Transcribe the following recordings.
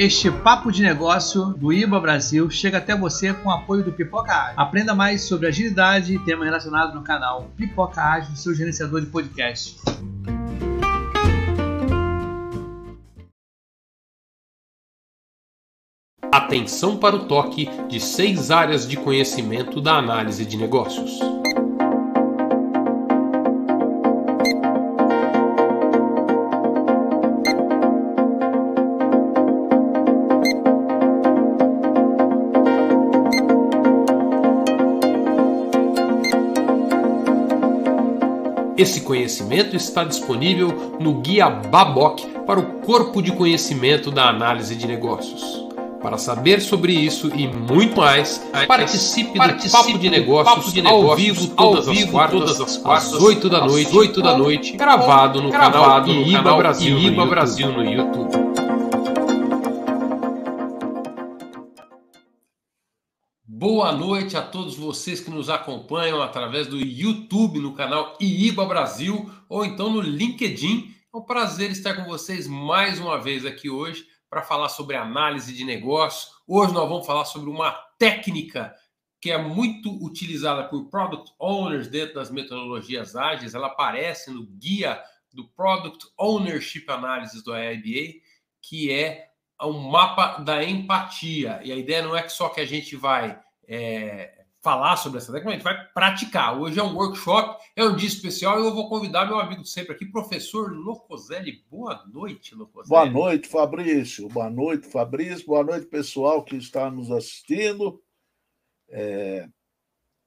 Este papo de negócio do IBA Brasil chega até você com o apoio do Pipoca Ágil. Aprenda mais sobre agilidade e temas relacionados no canal Pipoca Ágil, seu gerenciador de podcast. Atenção para o toque de seis áreas de conhecimento da análise de negócios. Esse conhecimento está disponível no Guia Baboc para o Corpo de Conhecimento da Análise de Negócios. Para saber sobre isso e muito mais, participe, participe do Papo de Negócios, Papo de negócios ao vivo todas, ao vivo, as, quartas, todas as quartas, às 8 da noite, 8 da noite, gravado no gravado canal Iba Brasil, Iba Brasil no YouTube. Boa noite a todos vocês que nos acompanham através do YouTube no canal IIBA Brasil ou então no LinkedIn. É um prazer estar com vocês mais uma vez aqui hoje para falar sobre análise de negócio. Hoje nós vamos falar sobre uma técnica que é muito utilizada por product owners dentro das metodologias ágeis. Ela aparece no guia do Product Ownership Analysis do IIBA, que é um mapa da empatia. E a ideia não é que só que a gente vai é, falar sobre essa técnica, a gente vai praticar. Hoje é um workshop, é um dia especial e eu vou convidar meu amigo sempre aqui, professor Locoselli. Boa noite, Locoselli. Boa noite, Fabrício. Boa noite, Fabrício. Boa noite, pessoal que está nos assistindo. É...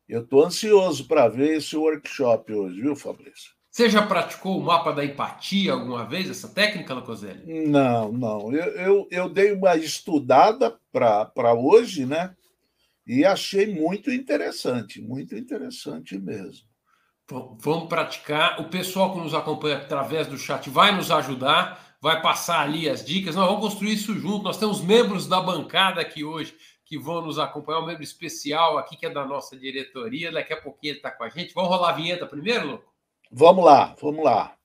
Eu estou ansioso para ver esse workshop hoje, viu, Fabrício? Você já praticou o mapa da empatia alguma vez, essa técnica, Locoselli? Não, não. Eu, eu, eu dei uma estudada para hoje, né? E achei muito interessante, muito interessante mesmo. vamos praticar. O pessoal que nos acompanha através do chat vai nos ajudar, vai passar ali as dicas. Nós vamos construir isso junto. Nós temos membros da bancada aqui hoje que vão nos acompanhar, um membro especial aqui que é da nossa diretoria. Daqui a pouquinho ele está com a gente. Vamos rolar a vinheta primeiro, Louco? Vamos lá, vamos lá.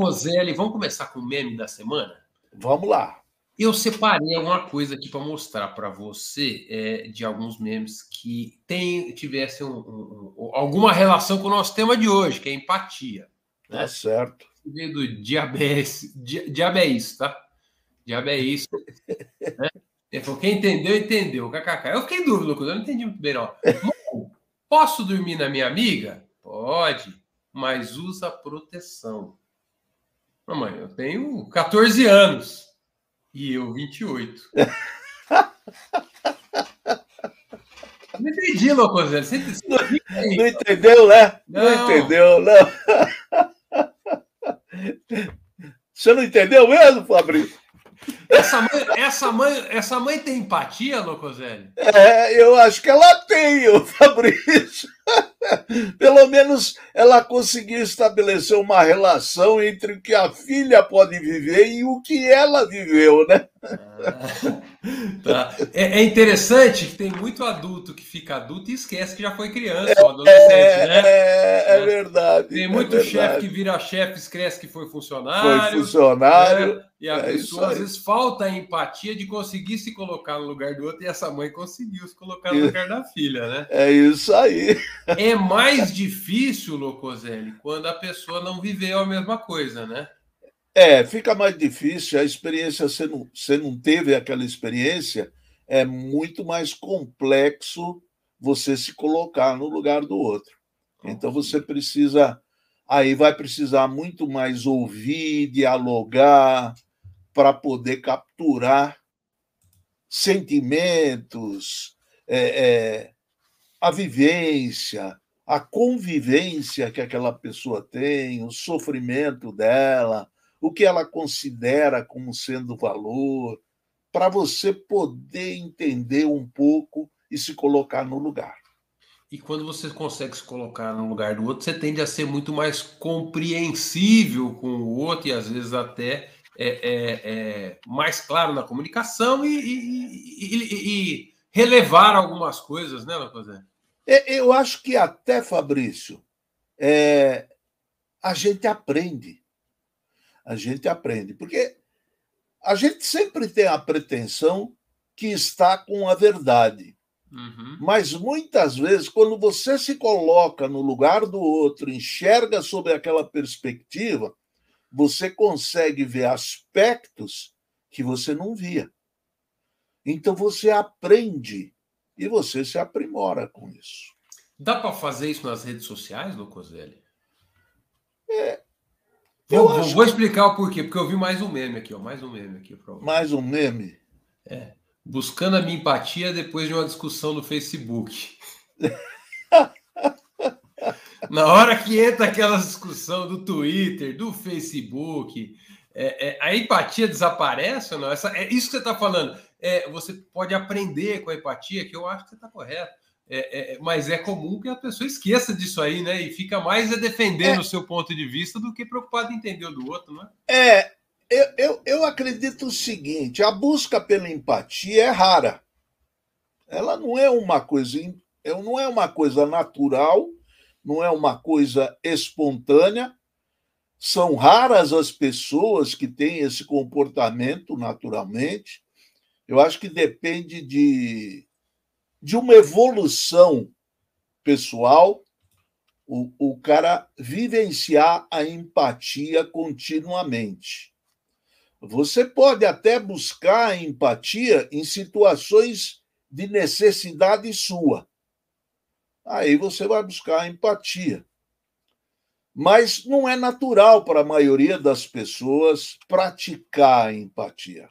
Locoselli, vamos começar com o meme da semana? Vamos lá. Eu separei alguma coisa aqui para mostrar para você é, de alguns memes que tem, tivessem um, um, um, alguma relação com o nosso tema de hoje, que é empatia. Né? Tá certo. Veio do diabetes, diabetes, tá? Diabetes. né? Ele falou, quem entendeu, entendeu. KKK. Eu fiquei em dúvida, eu não entendi muito bem, não. Posso dormir na minha amiga? Pode, mas usa proteção. Mamãe, eu tenho 14 anos. E eu 28. não entendi, Locoselli. Você, você... Não, não, entendeu, né? Não, não entendeu, não. Você não entendeu mesmo, Fabrício? Essa mãe, essa mãe, essa mãe tem empatia, Locoselli? É, eu acho que ela tem, o Fabrício. Pelo menos ela conseguiu estabelecer uma relação entre o que a filha pode viver e o que ela viveu, né? Ah, tá. é, é, interessante que tem muito adulto que fica adulto e esquece que já foi criança ou adolescente, é, né? É, é, verdade. Tem muito é chefe que vira chefe e esquece que foi funcionário. Foi funcionário. Né? E a é pessoa, às vezes, falta a empatia de conseguir se colocar no lugar do outro, e essa mãe conseguiu se colocar no lugar da filha, né? É isso aí. É mais difícil, Locoselli, quando a pessoa não viveu a mesma coisa, né? É, fica mais difícil. A experiência, você não, você não teve aquela experiência, é muito mais complexo você se colocar no lugar do outro. Então você precisa, aí vai precisar muito mais ouvir, dialogar, para poder capturar sentimentos, é, é, a vivência, a convivência que aquela pessoa tem, o sofrimento dela, o que ela considera como sendo valor, para você poder entender um pouco e se colocar no lugar. E quando você consegue se colocar no lugar do outro, você tende a ser muito mais compreensível com o outro e às vezes até é, é, é mais claro na comunicação e, e, e, e relevar algumas coisas, né, Lacozé? Eu acho que até, Fabrício, é, a gente aprende. A gente aprende. Porque a gente sempre tem a pretensão que está com a verdade. Uhum. Mas muitas vezes, quando você se coloca no lugar do outro, enxerga sobre aquela perspectiva, você consegue ver aspectos que você não via. Então você aprende e você se aprimora com isso. Dá para fazer isso nas redes sociais, Locoselli? É, vou, vou, vou, explicar o porquê, porque eu vi mais um meme aqui, ó, mais um meme aqui. Mais um meme? É. Buscando a minha empatia depois de uma discussão no Facebook. Na hora que entra aquela discussão do Twitter, do Facebook, é, é, a empatia desaparece ou não? Essa, é isso que você está falando. É, você pode aprender com a empatia, que eu acho que você está correto. É, é, mas é comum que a pessoa esqueça disso aí, né? E fica mais a defender o seu ponto de vista do que preocupado em entender o do outro, não é? É, eu, eu, eu acredito o seguinte: a busca pela empatia é rara. Ela não é uma coisa, não é uma coisa natural, não é uma coisa espontânea. São raras as pessoas que têm esse comportamento naturalmente. Eu acho que depende de, de uma evolução pessoal, o, o cara vivenciar a empatia continuamente. Você pode até buscar empatia em situações de necessidade sua. Aí você vai buscar empatia. Mas não é natural para a maioria das pessoas praticar a empatia.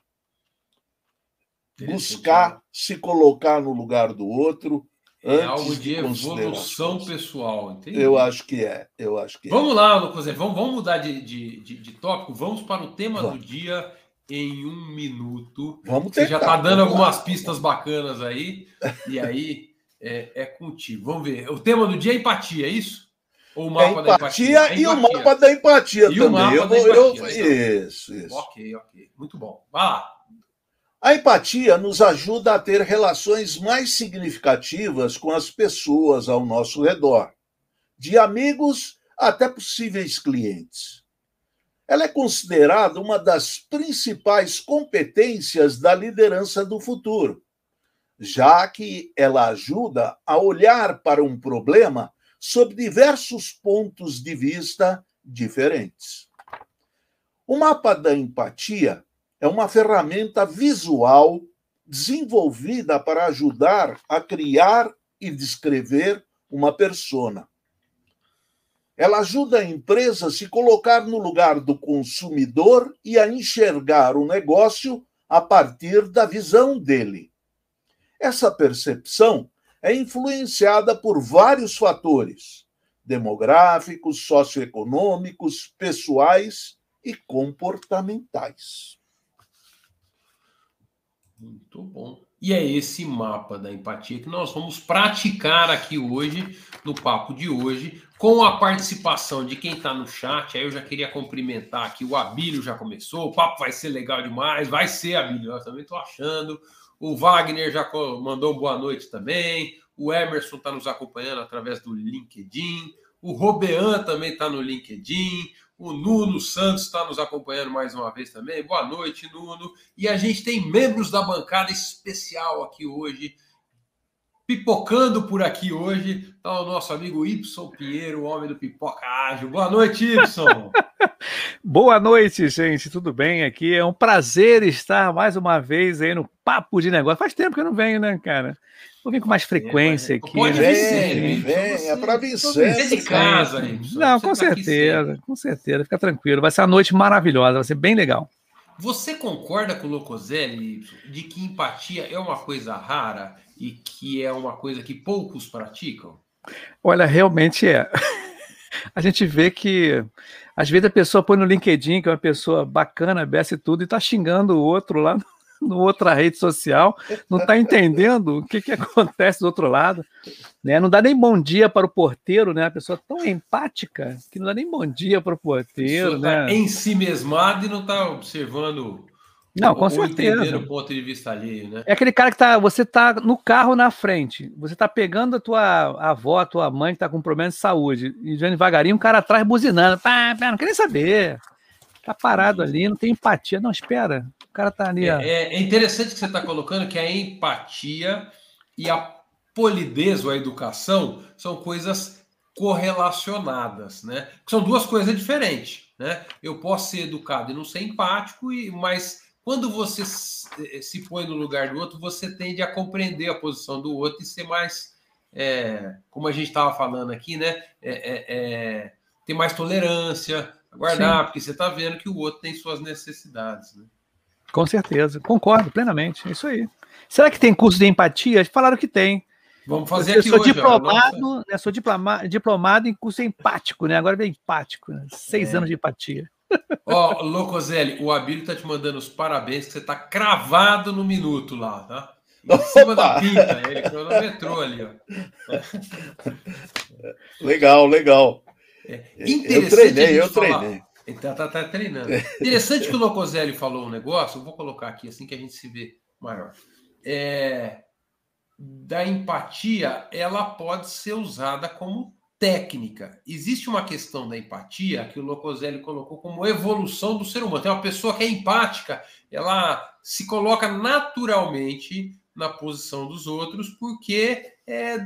Buscar se colocar no lugar do outro, é algo de, de evolução pessoal, entendi. Eu acho que é, eu acho que é. Vamos é. lá, Lucas, vamos, vamos mudar de, de, de, de, tópico, vamos para o tema vamos. do dia em um minuto. Vamos tentar, Você já está dando algumas lá. pistas bacanas aí, e aí é, é, contigo. Vamos ver. O tema do dia é empatia, é isso? Ou o mapa é empatia, da empatia? É empatia. E o mapa da empatia e também. O mapa eu, da empatia, eu, então. Isso, isso. Ok, ok. Muito bom. Vai lá. A empatia nos ajuda a ter relações mais significativas com as pessoas ao nosso redor, de amigos até possíveis clientes. Ela é considerada uma das principais competências da liderança do futuro, já que ela ajuda a olhar para um problema sob diversos pontos de vista diferentes. O mapa da empatia é uma ferramenta visual desenvolvida para ajudar a criar e descrever uma persona. Ela ajuda a empresa a se colocar no lugar do consumidor e a enxergar o negócio a partir da visão dele. Essa percepção é influenciada por vários fatores demográficos, socioeconômicos, pessoais e comportamentais. Muito bom. E é esse mapa da empatia que nós vamos praticar aqui hoje, no papo de hoje, com a participação de quem está no chat. Aí eu já queria cumprimentar aqui, o Abílio já começou, o papo vai ser legal demais, vai ser, Abílio, eu também estou achando. O Wagner já mandou boa noite também, o Emerson está nos acompanhando através do LinkedIn, o Robean também está no LinkedIn, o Nuno Santos está nos acompanhando mais uma vez também. Boa noite, Nuno. E a gente tem membros da bancada especial aqui hoje. Pipocando por aqui hoje está o nosso amigo Ibson Pinheiro, o homem do Pipoca Ágil. Boa noite, Ibson. Boa noite, gente. Tudo bem aqui? É um prazer estar mais uma vez aí no Papo de Negócio. Faz tempo que eu não venho, né, cara? Vou vir com mais frequência aqui. Pode né? sempre. Vem, é para vir sempre. de casa, Não, com tá certeza, com certeza. Fica tranquilo. Vai ser uma noite maravilhosa, vai ser bem legal. Você concorda com o Locoselli de que empatia é uma coisa rara e que é uma coisa que poucos praticam? Olha, realmente é. A gente vê que às vezes a pessoa põe no LinkedIn, que é uma pessoa bacana, besta e tudo, e está xingando o outro lá no outra rede social, não está entendendo o que, que acontece do outro lado. Né? Não dá nem bom dia para o porteiro, né? A pessoa é tão empática que não dá nem bom dia para o porteiro. Tá né? Tá em si mesmado e não está observando. Não, com certeza. o ponto de vista alheio, né? É aquele cara que tá, você tá no carro na frente, você tá pegando a tua avó, a tua mãe que tá com problema de saúde, e vendo devagarinho, um cara atrás buzinando, pá, pá, não quer nem saber. Tá parado ali, não tem empatia. Não, espera, o cara tá ali. É, é interessante que você está colocando que a empatia e a polidez ou a educação são coisas correlacionadas, né? São duas coisas diferentes, né? Eu posso ser educado e não ser empático, e, mas quando você se põe no lugar do outro, você tende a compreender a posição do outro e ser mais, é, como a gente estava falando aqui, né? É, é, é ter mais tolerância, aguardar, Sim. porque você está vendo que o outro tem suas necessidades, né? Com certeza, concordo plenamente, é isso aí. Será que tem curso de empatia? Falaram que tem. Vamos fazer eu aqui sou hoje. Diplomado, né, sou diploma, diplomado em curso empático, né? Agora vem empático, né? seis é. anos de empatia. Ó, Locoselli, o Abílio tá te mandando os parabéns, que você tá cravado no minuto lá, tá? Em cima da pinta, ele cronometrou ali, ó. Legal, legal. É, eu treinei, eu falar... treinei. Então tá, tá treinando. Interessante que o Locoselli falou um negócio, eu vou colocar aqui assim que a gente se vê maior. É, da empatia, ela pode ser usada como técnica. Existe uma questão da empatia que o Locoselli colocou como evolução do ser humano. Tem uma pessoa que é empática, ela se coloca naturalmente na posição dos outros porque é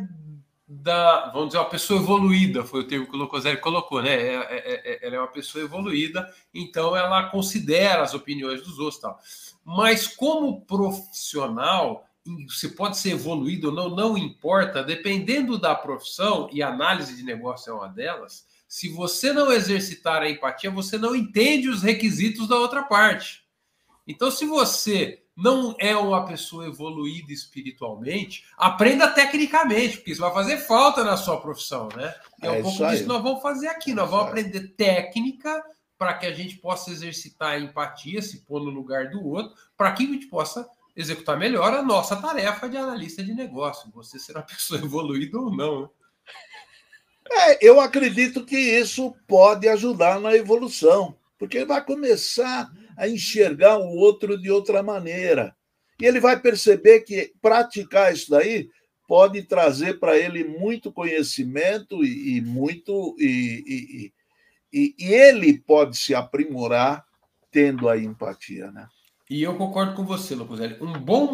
da, vamos dizer, uma pessoa evoluída, foi o termo que o Locoselli colocou, né? É, é, é, é, ela é uma pessoa evoluída, então ela considera as opiniões dos outros tal. Mas como profissional, você pode ser evoluído ou não, não importa, dependendo da profissão, e análise de negócio é uma delas, se você não exercitar a empatia, você não entende os requisitos da outra parte. Então, se você não é uma pessoa evoluída espiritualmente, aprenda tecnicamente, porque isso vai fazer falta na sua profissão, né? É, é um pouco disso que nós vamos fazer aqui. Nós vamos aprender técnica para que a gente possa exercitar a empatia, se pôr no lugar do outro, para que a gente possa executar melhor a nossa tarefa de analista de negócio. Você será pessoa evoluída ou não. Né? É, eu acredito que isso pode ajudar na evolução, porque vai começar a enxergar o outro de outra maneira. E ele vai perceber que praticar isso daí pode trazer para ele muito conhecimento e, e muito. E, e, e, ele pode se aprimorar tendo a empatia, né? E eu concordo com você, Locoselli. Um bom,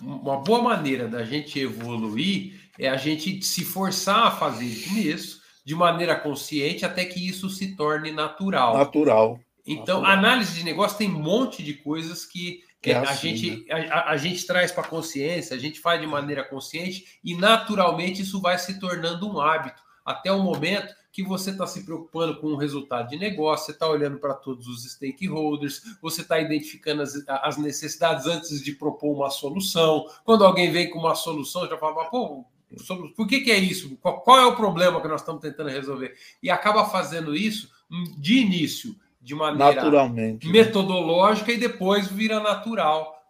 uma boa maneira da gente evoluir é a gente se forçar a fazer isso de maneira consciente até que isso se torne natural. Natural. Então, a análise de negócio tem um monte de coisas que é a, assim, gente, né? a, a, gente traz para a consciência, a gente faz de maneira consciente e naturalmente isso vai se tornando um hábito até o momento que você está se preocupando com o resultado de negócio, você está olhando para todos os stakeholders, você está identificando as, as, necessidades antes de propor uma solução. Quando alguém vem com uma solução, já fala, pô, por que, que é isso? Qual, qual é o problema que nós estamos tentando resolver? E acaba fazendo isso de início de maneira Naturalmente, né? metodológica né? e depois vira natural.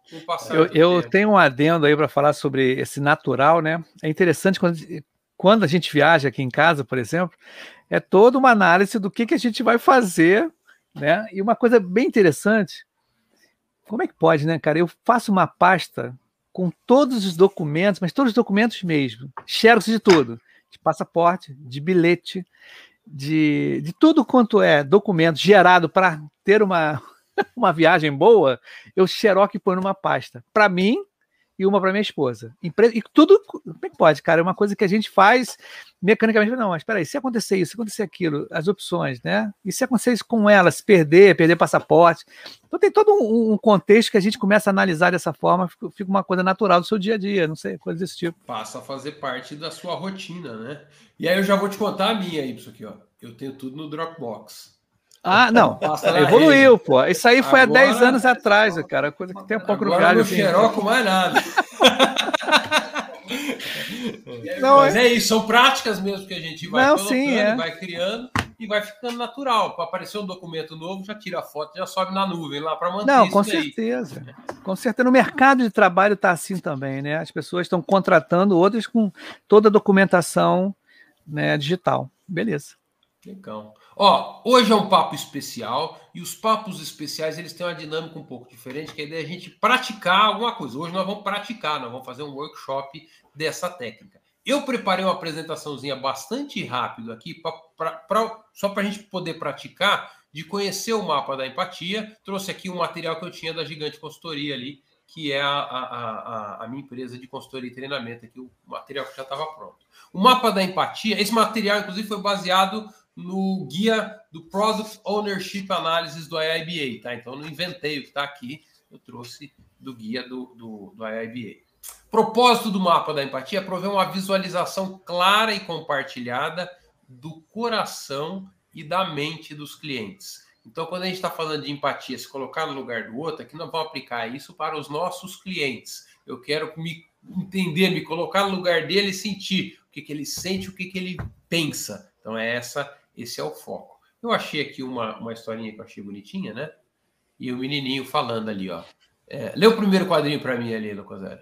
Eu, eu tenho um adendo aí para falar sobre esse natural, né? É interessante quando, quando a gente viaja aqui em casa, por exemplo, é toda uma análise do que, que a gente vai fazer, né? E uma coisa bem interessante, como é que pode, né, cara? Eu faço uma pasta com todos os documentos, mas todos os documentos mesmo, xerox de tudo, de passaporte, de bilhete, de, de tudo quanto é documento gerado para ter uma, uma viagem boa, eu xerox e põe numa pasta. Para mim e uma para minha esposa. E tudo, como é que pode, cara? É uma coisa que a gente faz mecanicamente. Não, mas espera aí, se acontecer isso, se acontecer aquilo, as opções, né? E se acontecer isso com ela, se perder, perder passaporte. Então tem todo um, um contexto que a gente começa a analisar dessa forma, fica, uma coisa natural do seu dia a dia, não sei, coisa desse tipo. Passa a fazer parte da sua rotina, né? E aí eu já vou te contar a minha, isso aqui, ó. Eu tenho tudo no Dropbox. Ah, não. Evoluiu, rede. pô. Isso aí foi agora, há 10 anos atrás, cara. Coisa que tem um pouco no galho. Não xeroco mais nada. Não, Mas é... é isso, são práticas mesmo que a gente vai Não, colocando, sim, é. vai criando e vai ficando natural. Para aparecer um documento novo, já tira a foto, já sobe na nuvem lá para manter Não, com certeza. Com certeza. No mercado de trabalho está assim também, né? As pessoas estão contratando outras com toda a documentação né, digital. Beleza. Legal. Ó, hoje é um papo especial e os papos especiais eles têm uma dinâmica um pouco diferente, que a ideia é a gente praticar alguma coisa. Hoje nós vamos praticar, nós vamos fazer um workshop dessa técnica. Eu preparei uma apresentaçãozinha bastante rápido aqui, pra, pra, pra só para a gente poder praticar, de conhecer o mapa da empatia. Trouxe aqui um material que eu tinha da Gigante Consultoria ali, que é a, a, a, a minha empresa de consultoria e treinamento, aqui, o material que já estava pronto. O mapa da empatia, esse material, inclusive, foi baseado no guia do Product Ownership Analysis do IIBA, tá? Então, não inventei o que está aqui, eu trouxe do guia do, do, do IIBA. Propósito do mapa da empatia é prover uma visualização clara e compartilhada do coração e da mente dos clientes. Então, quando a gente está falando de empatia, se colocar no lugar do outro, aqui nós vamos aplicar isso para os nossos clientes. Eu quero me entender, me colocar no lugar dele e sentir o que, que ele sente, o que, que ele pensa. Então, é essa esse é o foco. Eu achei aqui uma, uma historinha que eu achei bonitinha, né? E o menininho falando ali, ó. É, lê o primeiro quadrinho para mim ali, Locoselli.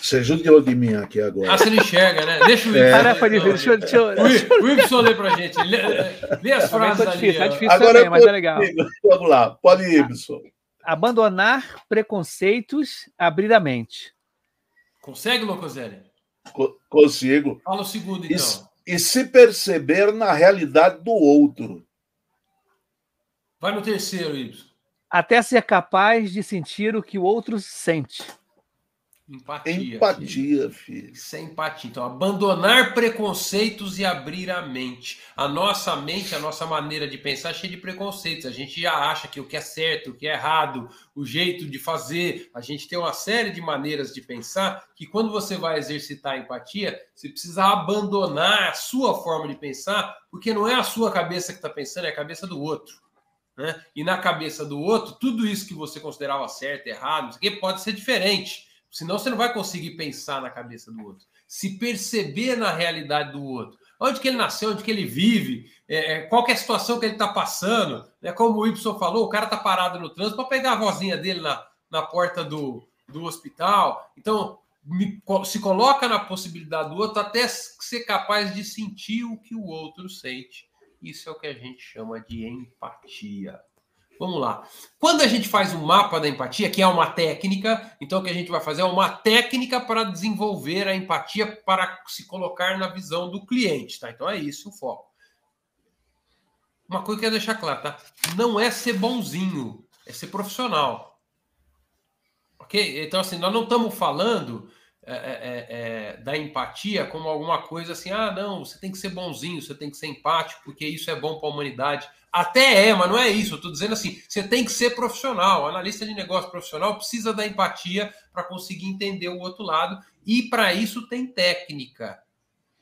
Você judiou de mim aqui agora. Ah, você não enxerga, né? Deixa o é. Tarefa de deixa, eu, deixa, eu... O Ibson lê pra gente. Lê, lê as frases tá difícil, ali. Tá difícil agora também, mas é legal. Vamos lá, pode ir, Ibson. Abandonar preconceitos, abrir a mente. Consegue, Locoselli? Co consigo. Fala o segundo, então. Isso e se perceber na realidade do outro. Vai no terceiro, Y. Até ser capaz de sentir o que o outro sente. Empatia. Empatia, filho. filho. Isso é empatia. Então, abandonar preconceitos e abrir a mente. A nossa mente, a nossa maneira de pensar é cheia de preconceitos. A gente já acha que o que é certo, o que é errado, o jeito de fazer. A gente tem uma série de maneiras de pensar que quando você vai exercitar a empatia, você precisa abandonar a sua forma de pensar, porque não é a sua cabeça que está pensando, é a cabeça do outro. Né? E na cabeça do outro, tudo isso que você considerava certo, errado, pode ser diferente. Senão você não vai conseguir pensar na cabeça do outro. Se perceber na realidade do outro. Onde que ele nasceu, onde que ele vive, é, é qual é a situação que ele está passando. Né? Como o Y falou, o cara está parado no trânsito para pegar a vozinha dele na, na porta do, do hospital. Então, me, se coloca na possibilidade do outro até ser capaz de sentir o que o outro sente. Isso é o que a gente chama de empatia. Vamos lá. Quando a gente faz um mapa da empatia, que é uma técnica, então o que a gente vai fazer é uma técnica para desenvolver a empatia para se colocar na visão do cliente, tá? Então é isso o foco. Uma coisa que eu quero deixar claro, tá? Não é ser bonzinho, é ser profissional. Ok? Então, assim, nós não estamos falando é, é, é, é, da empatia como alguma coisa assim, ah, não, você tem que ser bonzinho, você tem que ser empático, porque isso é bom para a humanidade. Até é, mas não é isso. Eu estou dizendo assim, você tem que ser profissional. Analista de negócio profissional precisa da empatia para conseguir entender o outro lado, e para isso tem técnica.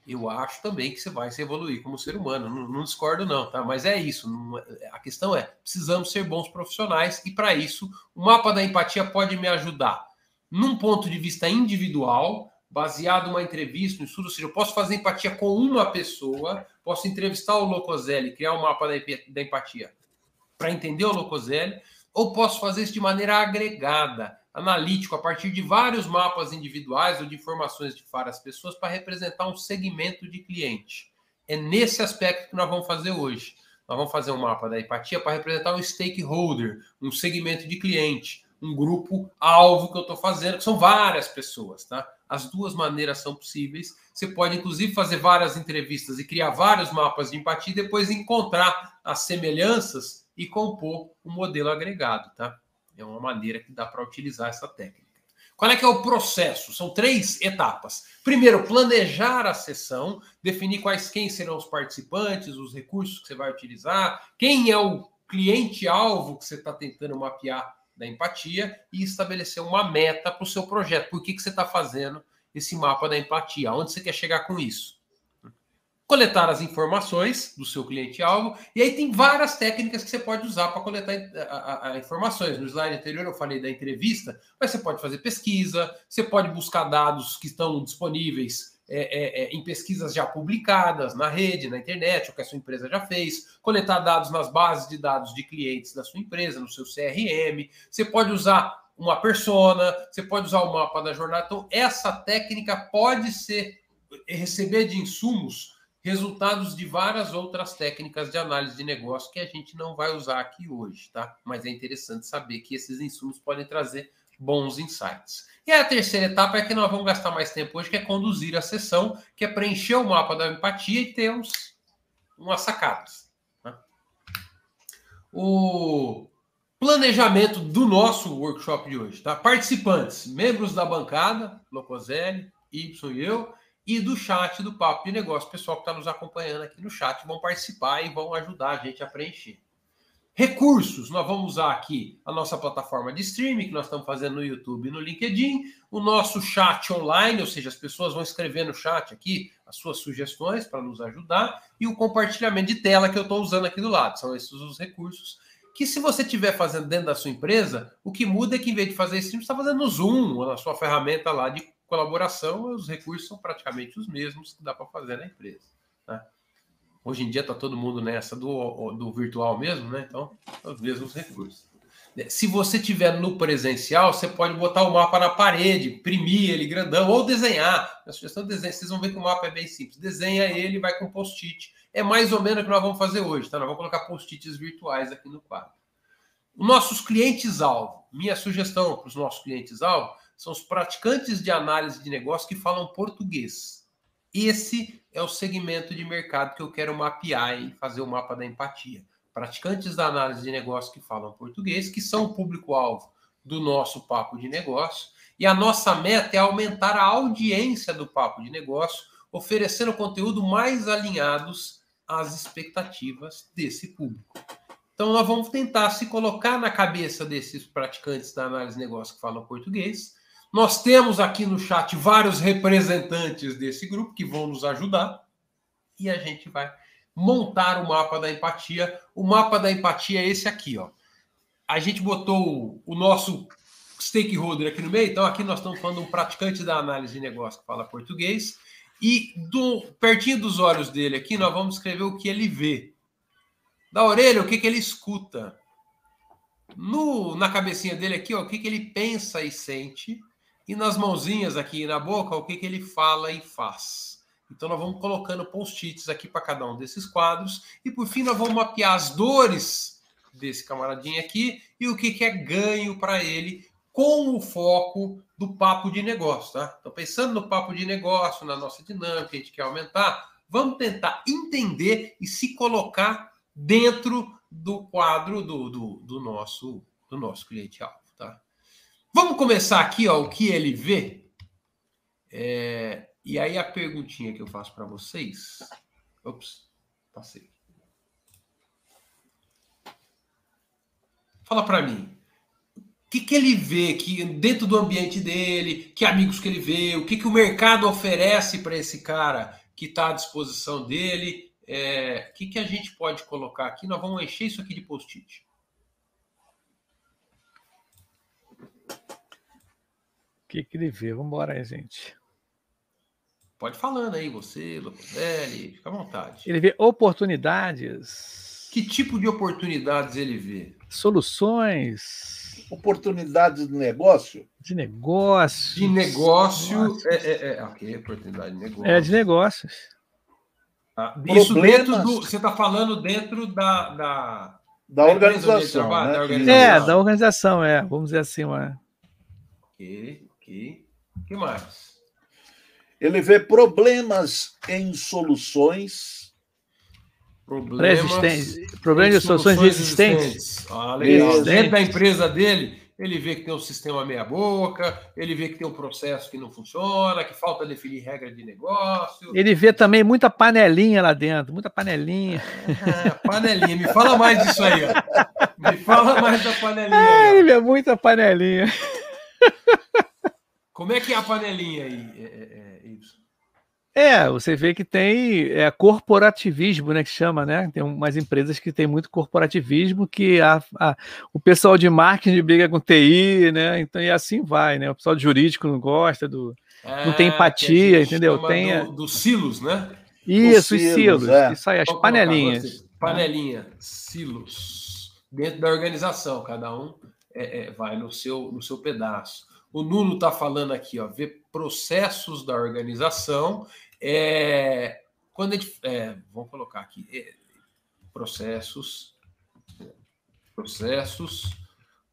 Eu acho também que você vai se evoluir como ser humano, não, não discordo, não, tá? Mas é isso. Não, a questão é: precisamos ser bons profissionais, e para isso, o mapa da empatia pode me ajudar num ponto de vista individual, baseado numa entrevista, um estudo, ou seja, eu posso fazer empatia com uma pessoa, posso entrevistar o Locoselli, criar um mapa da empatia para entender o Locoselli, ou posso fazer isso de maneira agregada, analítico, a partir de vários mapas individuais ou de informações de várias pessoas para representar um segmento de cliente. É nesse aspecto que nós vamos fazer hoje. Nós vamos fazer um mapa da empatia para representar um stakeholder, um segmento de cliente, um grupo alvo que eu estou fazendo, que são várias pessoas, tá? As duas maneiras são possíveis. Você pode, inclusive, fazer várias entrevistas e criar vários mapas de empatia e depois encontrar as semelhanças e compor um modelo agregado, tá? É uma maneira que dá para utilizar essa técnica. Qual é que é o processo? São três etapas. Primeiro, planejar a sessão, definir quais quem serão os participantes, os recursos que você vai utilizar, quem é o cliente-alvo que você está tentando mapear da empatia e estabelecer uma meta para o seu projeto. Por que, que você está fazendo esse mapa da empatia? Onde você quer chegar com isso? coletar as informações do seu cliente-alvo, e aí tem várias técnicas que você pode usar para coletar a, a, a informações. No slide anterior eu falei da entrevista, mas você pode fazer pesquisa, você pode buscar dados que estão disponíveis é, é, é, em pesquisas já publicadas na rede, na internet, o que a sua empresa já fez, coletar dados nas bases de dados de clientes da sua empresa, no seu CRM. Você pode usar uma persona, você pode usar o mapa da jornada. Então, essa técnica pode ser receber de insumos resultados de várias outras técnicas de análise de negócio que a gente não vai usar aqui hoje, tá? Mas é interessante saber que esses insumos podem trazer bons insights. E a terceira etapa é que nós vamos gastar mais tempo hoje, que é conduzir a sessão, que é preencher o mapa da empatia e ter uns, umas sacadas. Né? O planejamento do nosso workshop de hoje, tá? Participantes, membros da bancada, Locoselli, Y e eu, e do chat do Papo de Negócio. O pessoal que está nos acompanhando aqui no chat vão participar e vão ajudar a gente a preencher. Recursos, nós vamos usar aqui a nossa plataforma de streaming, que nós estamos fazendo no YouTube e no LinkedIn, o nosso chat online, ou seja, as pessoas vão escrever no chat aqui as suas sugestões para nos ajudar, e o compartilhamento de tela que eu estou usando aqui do lado. São esses os recursos que se você estiver fazendo dentro da sua empresa, o que muda é que em vez de fazer stream, você está fazendo no Zoom, ou na sua ferramenta lá de colaboração, os recursos são praticamente os mesmos que dá para fazer na empresa. Né? Hoje em dia está todo mundo nessa do, do virtual mesmo, né? Então, os mesmos recursos. Se você tiver no presencial, você pode botar o mapa na parede, imprimir ele grandão ou desenhar. A sugestão de desenho, vocês vão ver que o mapa é bem simples. Desenha ele vai com post-it. É mais ou menos o que nós vamos fazer hoje, tá? Nós vamos colocar post-its virtuais aqui no quadro. Os nossos clientes-alvo. Minha sugestão para os nossos clientes-alvo são os praticantes de análise de negócio que falam português. Esse é o segmento de mercado que eu quero mapear e fazer o mapa da empatia. Praticantes da análise de negócio que falam português, que são o público-alvo do nosso papo de negócio. E a nossa meta é aumentar a audiência do papo de negócio, oferecendo conteúdo mais alinhados às expectativas desse público. Então, nós vamos tentar se colocar na cabeça desses praticantes da análise de negócio que falam português nós temos aqui no chat vários representantes desse grupo que vão nos ajudar e a gente vai montar o mapa da empatia. O mapa da empatia é esse aqui, ó. A gente botou o nosso stakeholder aqui no meio, então aqui nós estamos falando um praticante da análise de negócio que fala português e do pertinho dos olhos dele aqui nós vamos escrever o que ele vê. Da orelha, o que, que ele escuta. No, na cabecinha dele aqui, ó, o que, que ele pensa e sente. E nas mãozinhas aqui na boca, o que, que ele fala e faz. Então, nós vamos colocando post-its aqui para cada um desses quadros. E, por fim, nós vamos mapear as dores desse camaradinho aqui e o que, que é ganho para ele com o foco do papo de negócio, tá? Então, pensando no papo de negócio, na nossa dinâmica, a gente quer aumentar, vamos tentar entender e se colocar dentro do quadro do, do, do nosso, do nosso cliente-alvo? Vamos começar aqui, ó, o que ele vê. É, e aí a perguntinha que eu faço para vocês. Ops, passei. Fala para mim. O que, que ele vê que dentro do ambiente dele, que amigos que ele vê, o que, que o mercado oferece para esse cara que está à disposição dele. É, o que, que a gente pode colocar aqui? Nós vamos encher isso aqui de post-it. Que, que ele vê? Vamos embora aí, gente. Pode falando aí, você, Lopotelli, fica à vontade. Ele vê oportunidades. Que tipo de oportunidades ele vê? Soluções. Oportunidades de negócio? De negócio. De negócio. É, é, é, ok, oportunidade de negócio. É, de negócios. Ah, isso dentro do. Você está falando dentro da. Da, da organização. Trabalha, né? da organização. É, da organização, é. Vamos dizer assim, uma. Ok aqui. O que mais? Ele vê problemas em soluções. Problemas, problemas de soluções existentes. existentes. Ah, legal. Dentro da empresa dele, ele vê que tem um sistema meia-boca, ele vê que tem um processo que não funciona, que falta definir regra de negócio. Ele vê também muita panelinha lá dentro, muita panelinha. É, panelinha, me fala mais disso aí. Ó. Me fala mais da panelinha. É, ele vê muita panelinha. Como é que é a panelinha aí, é, é, é É, você vê que tem é, corporativismo, né, que chama, né? Tem umas empresas que tem muito corporativismo, que a, a, o pessoal de marketing briga com TI, né? Então, e assim vai, né? O pessoal de jurídico não gosta do, é, não tem empatia, entendeu? Tem do, do silos, né? Isso, os silos, é. isso aí, as panelinhas. Panelinha, silos, dentro da organização, cada um é, é, vai no seu, no seu pedaço. O Nuno está falando aqui, ó, ver processos da organização. É, quando a gente, é, vamos colocar aqui, é, processos, processos.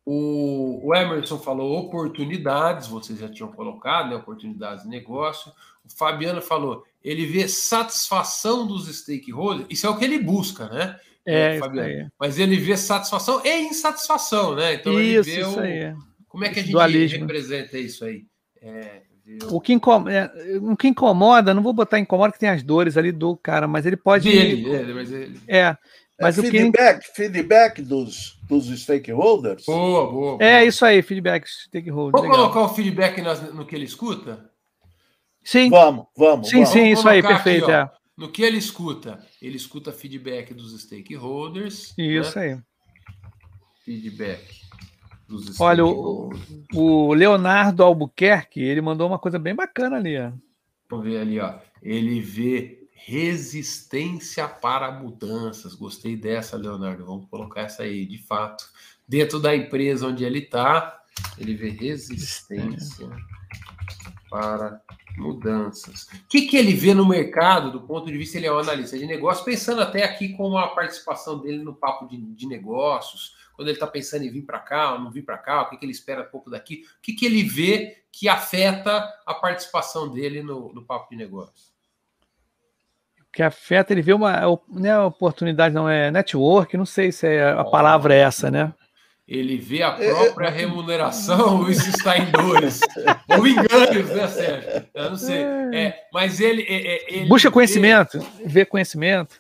O, o, Emerson falou oportunidades, vocês já tinham colocado, né? Oportunidades de negócio. O Fabiano falou, ele vê satisfação dos stakeholders, isso é o que ele busca, né? É, Fabiano. Mas ele vê satisfação e insatisfação, né? Então isso, ele vê isso o, aí. Como é que a gente Dualismo. representa isso aí? É, o que, incomoda, é, o que incomoda, não vou botar incomoda que tem as dores ali do cara, mas ele pode. Dele, é, mas ele... É. Mas é, o feedback, que... feedback dos, dos stakeholders. Boa, boa, boa. É isso aí, feedback stakeholders. Vamos legal. colocar o feedback nas, no que ele escuta? Sim. Vamos, vamos. Sim, vamos. sim, vamos isso aí, perfeito. Aqui, é. No que ele escuta? Ele escuta feedback dos stakeholders. Isso né? aí. Feedback Olha, o, o, Leonardo Albuquerque, ele mandou uma coisa bem bacana ali. Ó. Vamos ver ali, ó. Ele vê resistência para mudanças. Gostei dessa, Leonardo. Vamos colocar essa aí, de fato. Dentro da empresa onde ele está, ele vê resistência para mudanças. O que, que ele vê no mercado, do ponto de vista, ele é um analista de negócio, pensando até aqui com a participação dele no papo de, de negócios, quando ele está pensando em vir para cá ou não vir para cá, o que, que ele espera um pouco daqui, o que, que ele vê que afeta a participação dele no, no papo de negócio? que afeta, ele vê uma né, oportunidade, não é network, não sei se é, a palavra é essa, né? Ele vê a própria remuneração isso está em dores? ou enganos, né, Sérgio? Eu não sei. É, mas ele, é, é, ele Busca conhecimento, vê... vê conhecimento.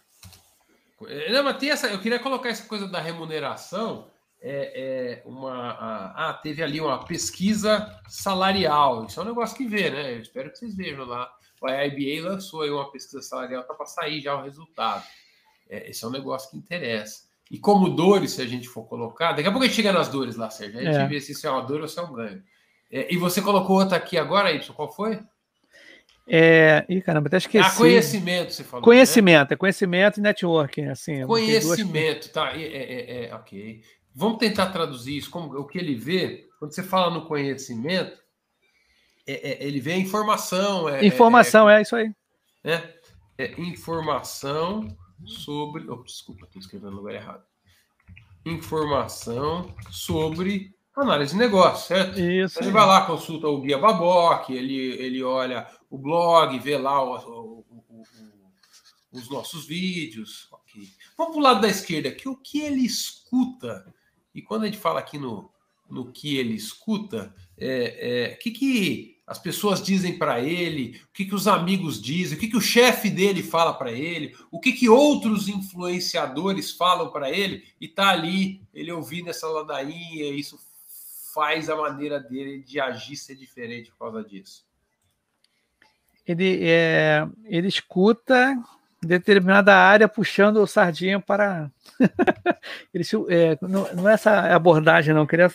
Não, mas tem essa. Eu queria colocar essa coisa da remuneração. É, é uma. A, ah, teve ali uma pesquisa salarial. Isso é um negócio que vê, né? Eu espero que vocês vejam lá. A IBA lançou aí uma pesquisa salarial, tá para sair já o resultado. É, esse é um negócio que interessa. E como dores, se a gente for colocar, daqui a pouco a gente chega nas dores lá, Sérgio. A gente é. vê se isso é uma dor ou se é um ganho. É, e você colocou outra aqui agora, Y, qual foi? É... Ih, caramba, até esqueci. Ah, conhecimento, você falou. Conhecimento, né? é conhecimento e networking, assim. Conhecimento, tá. É, é, é, ok. Vamos tentar traduzir isso. Como, o que ele vê, quando você fala no conhecimento, é, é, ele vê a informação. É, informação, é, isso aí. É, informação sobre. Oh, desculpa, estou escrevendo no lugar errado. Informação sobre análise de negócio, certo? Isso. Ele vai lá, consulta o Guia Baboc, ele, ele olha o blog, vê lá o, o, o, os nossos vídeos. Okay. Vamos para o lado da esquerda aqui, o que ele escuta. E quando a gente fala aqui no, no que ele escuta, é, é, que, que as pessoas dizem para ele, o que, que os amigos dizem, o que, que o chefe dele fala para ele, o que, que outros influenciadores falam para ele, e tá ali, ele ouvindo essa ladainha, isso faz a maneira dele de agir ser diferente por causa disso. Ele, é, ele escuta determinada área puxando o sardinha para. ele, é, não, não é essa abordagem, não, queria.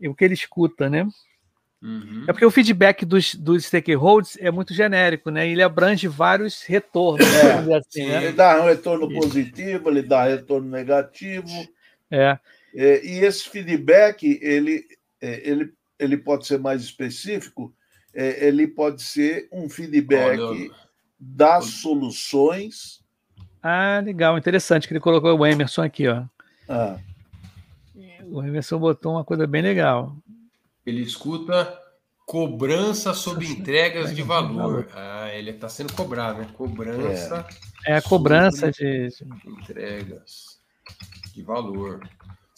O que ele escuta, né? Uhum. É porque o feedback dos, dos stakeholders é muito genérico, né? Ele abrange vários retornos. É, assim, né? Ele dá um retorno positivo, ele dá retorno negativo. É. é e esse feedback, ele, é, ele, ele pode ser mais específico, é, ele pode ser um feedback Olha, das soluções. Ah, legal, interessante que ele colocou o Emerson aqui, ó. Ah. O Emerson botou uma coisa bem legal. Ele escuta cobrança sobre entregas de valor. Ah, ele está sendo cobrado, né? Cobrança. É, é a cobrança de entregas de valor.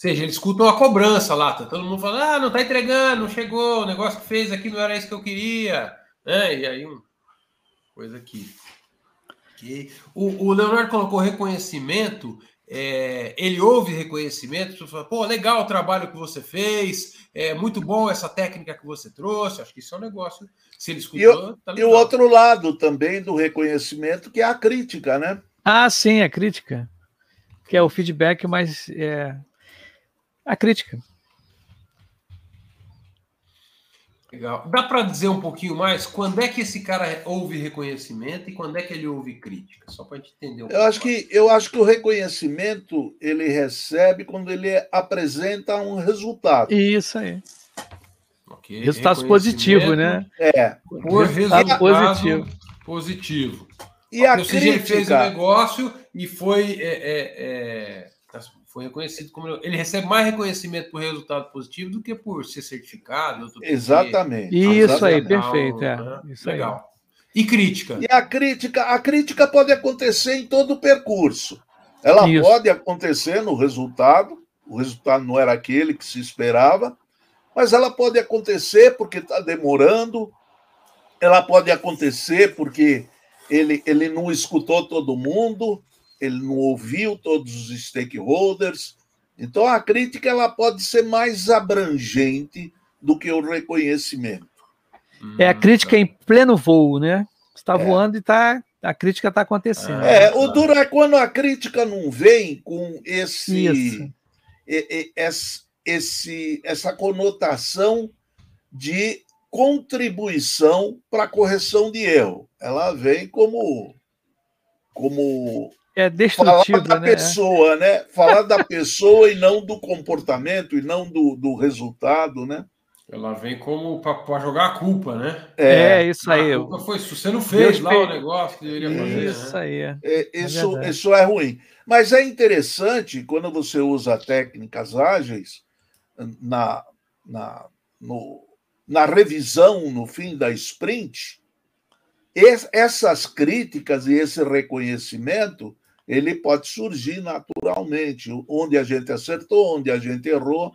Ou seja, ele escuta uma cobrança lá, tá todo mundo falando, ah, não tá entregando, não chegou, o negócio que fez aqui não era isso que eu queria, né? E aí, um, coisa aqui. Okay. O, o Leonardo colocou reconhecimento, é, ele ouve reconhecimento, fala, pô, legal o trabalho que você fez, é muito bom essa técnica que você trouxe. Acho que isso é um negócio. Se ele escutou, e, tá e o outro lado também do reconhecimento, que é a crítica, né? Ah, sim, a crítica. Que é o feedback mais. É... A crítica. Legal. Dá para dizer um pouquinho mais quando é que esse cara ouve reconhecimento e quando é que ele ouve crítica? Só para a gente entender um eu acho mais. que Eu acho que o reconhecimento ele recebe quando ele apresenta um resultado. Isso aí. Okay. Resultados positivos, né? É. Por resultado positivo. positivo. E a crítica... Ele fez o negócio e foi... É, é, é foi reconhecido como ele recebe mais reconhecimento por resultado positivo do que por ser certificado. Exatamente. Isso aí, perfeito. É. Né? Isso Legal. Aí. E crítica. E a crítica, a crítica pode acontecer em todo o percurso. Ela Isso. pode acontecer no resultado, o resultado não era aquele que se esperava, mas ela pode acontecer porque está demorando, ela pode acontecer porque ele, ele não escutou todo mundo, ele não ouviu todos os stakeholders. Então, a crítica ela pode ser mais abrangente do que o reconhecimento. É a crítica em pleno voo, né? Está é. voando e tá, a crítica está acontecendo. É, o duro é quando a crítica não vem com esse, esse, esse essa conotação de contribuição para a correção de erro. Ela vem como, como é destrutivo, Falar da né? pessoa, né? Falar da pessoa e não do comportamento e não do, do resultado, né? Ela vem como para jogar a culpa, né? É, é isso aí. A culpa foi isso. Você não fez Deus lá fez... o negócio que deveria fazer. Isso né? aí. É, é isso, é isso é ruim. Mas é interessante quando você usa técnicas ágeis na, na, no, na revisão no fim da sprint, essas críticas e esse reconhecimento ele pode surgir naturalmente, onde a gente acertou, onde a gente errou.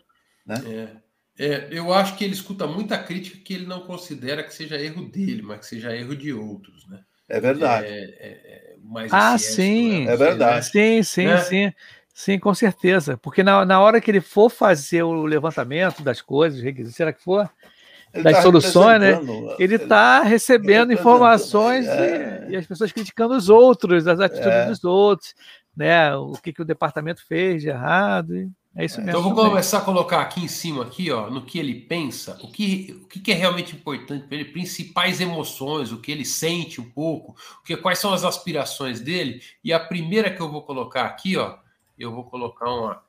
Né? É, é, eu acho que ele escuta muita crítica que ele não considera que seja erro dele, mas que seja erro de outros. Né? É verdade. É, é, é ah, sim. Né? É verdade. Sim, sim, né? sim. Sim, com certeza. Porque na, na hora que ele for fazer o levantamento das coisas, requisitos, será que for, ele das tá soluções, né? Ele está recebendo ele tá informações é. e, e, as pessoas criticando os outros, as atitudes é. dos outros, né? O que, que o departamento fez de errado. é isso mesmo. Então vou também. começar a colocar aqui em cima, aqui, ó, no que ele pensa, o que, o que é realmente importante para ele, principais emoções, o que ele sente um pouco, o que, quais são as aspirações dele. E a primeira que eu vou colocar aqui, ó, eu vou colocar uma.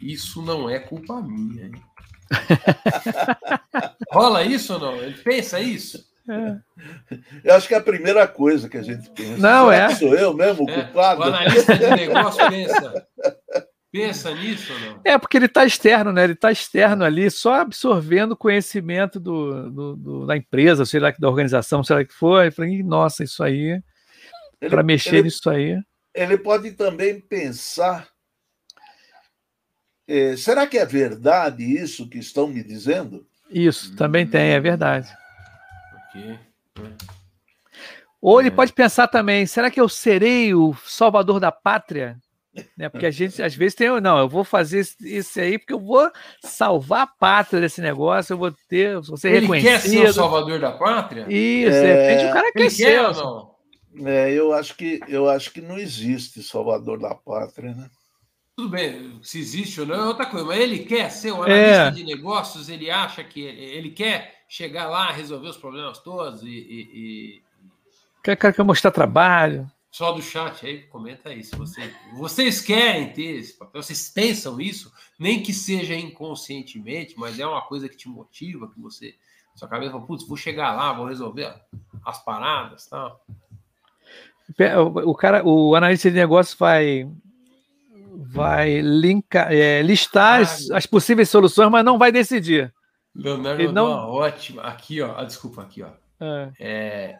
Isso não é culpa minha, hein? Rola isso ou não? Ele pensa isso? É. Eu acho que é a primeira coisa que a gente pensa. Não, é? Sou eu mesmo o é. culpado? O analista de negócio pensa. Pensa nisso ou não? É, porque ele está externo, né? Ele está externo ali, só absorvendo conhecimento do, do, do, da empresa, sei lá, da organização, sei lá que for. Ele fala, nossa, isso aí, para mexer ele, nisso aí. Ele pode também pensar é, será que é verdade isso que estão me dizendo? Isso, também tem, é verdade. Okay. Ou ele é. pode pensar também: será que eu serei o salvador da pátria? Né? Porque a gente às vezes tem, não, eu vou fazer isso aí porque eu vou salvar a pátria desse negócio, eu vou ter, vou ser ele reconhecido. Ele quer ser o salvador da pátria? Isso, é... de repente o cara quer ele ser. Quer ou não? É, eu acho que eu acho que não existe salvador da pátria, né? Tudo bem, se existe ou não é outra coisa, mas ele quer ser um analista é. de negócios, ele acha que ele, ele, quer chegar lá, resolver os problemas todos e. e, e... Quer, quer mostrar trabalho. Só do chat aí, comenta aí. Se você, vocês querem ter esse papel, vocês pensam isso, nem que seja inconscientemente, mas é uma coisa que te motiva, que você. Sua cabeça fala, putz, vou chegar lá, vou resolver as paradas tal. O, o cara, o analista de negócios vai vai linkar, é, listar ah, as, as, possíveis soluções, mas não vai decidir. Leonardo Ele não... ótima. Aqui, ó. Ah, desculpa, aqui, ó. É. é...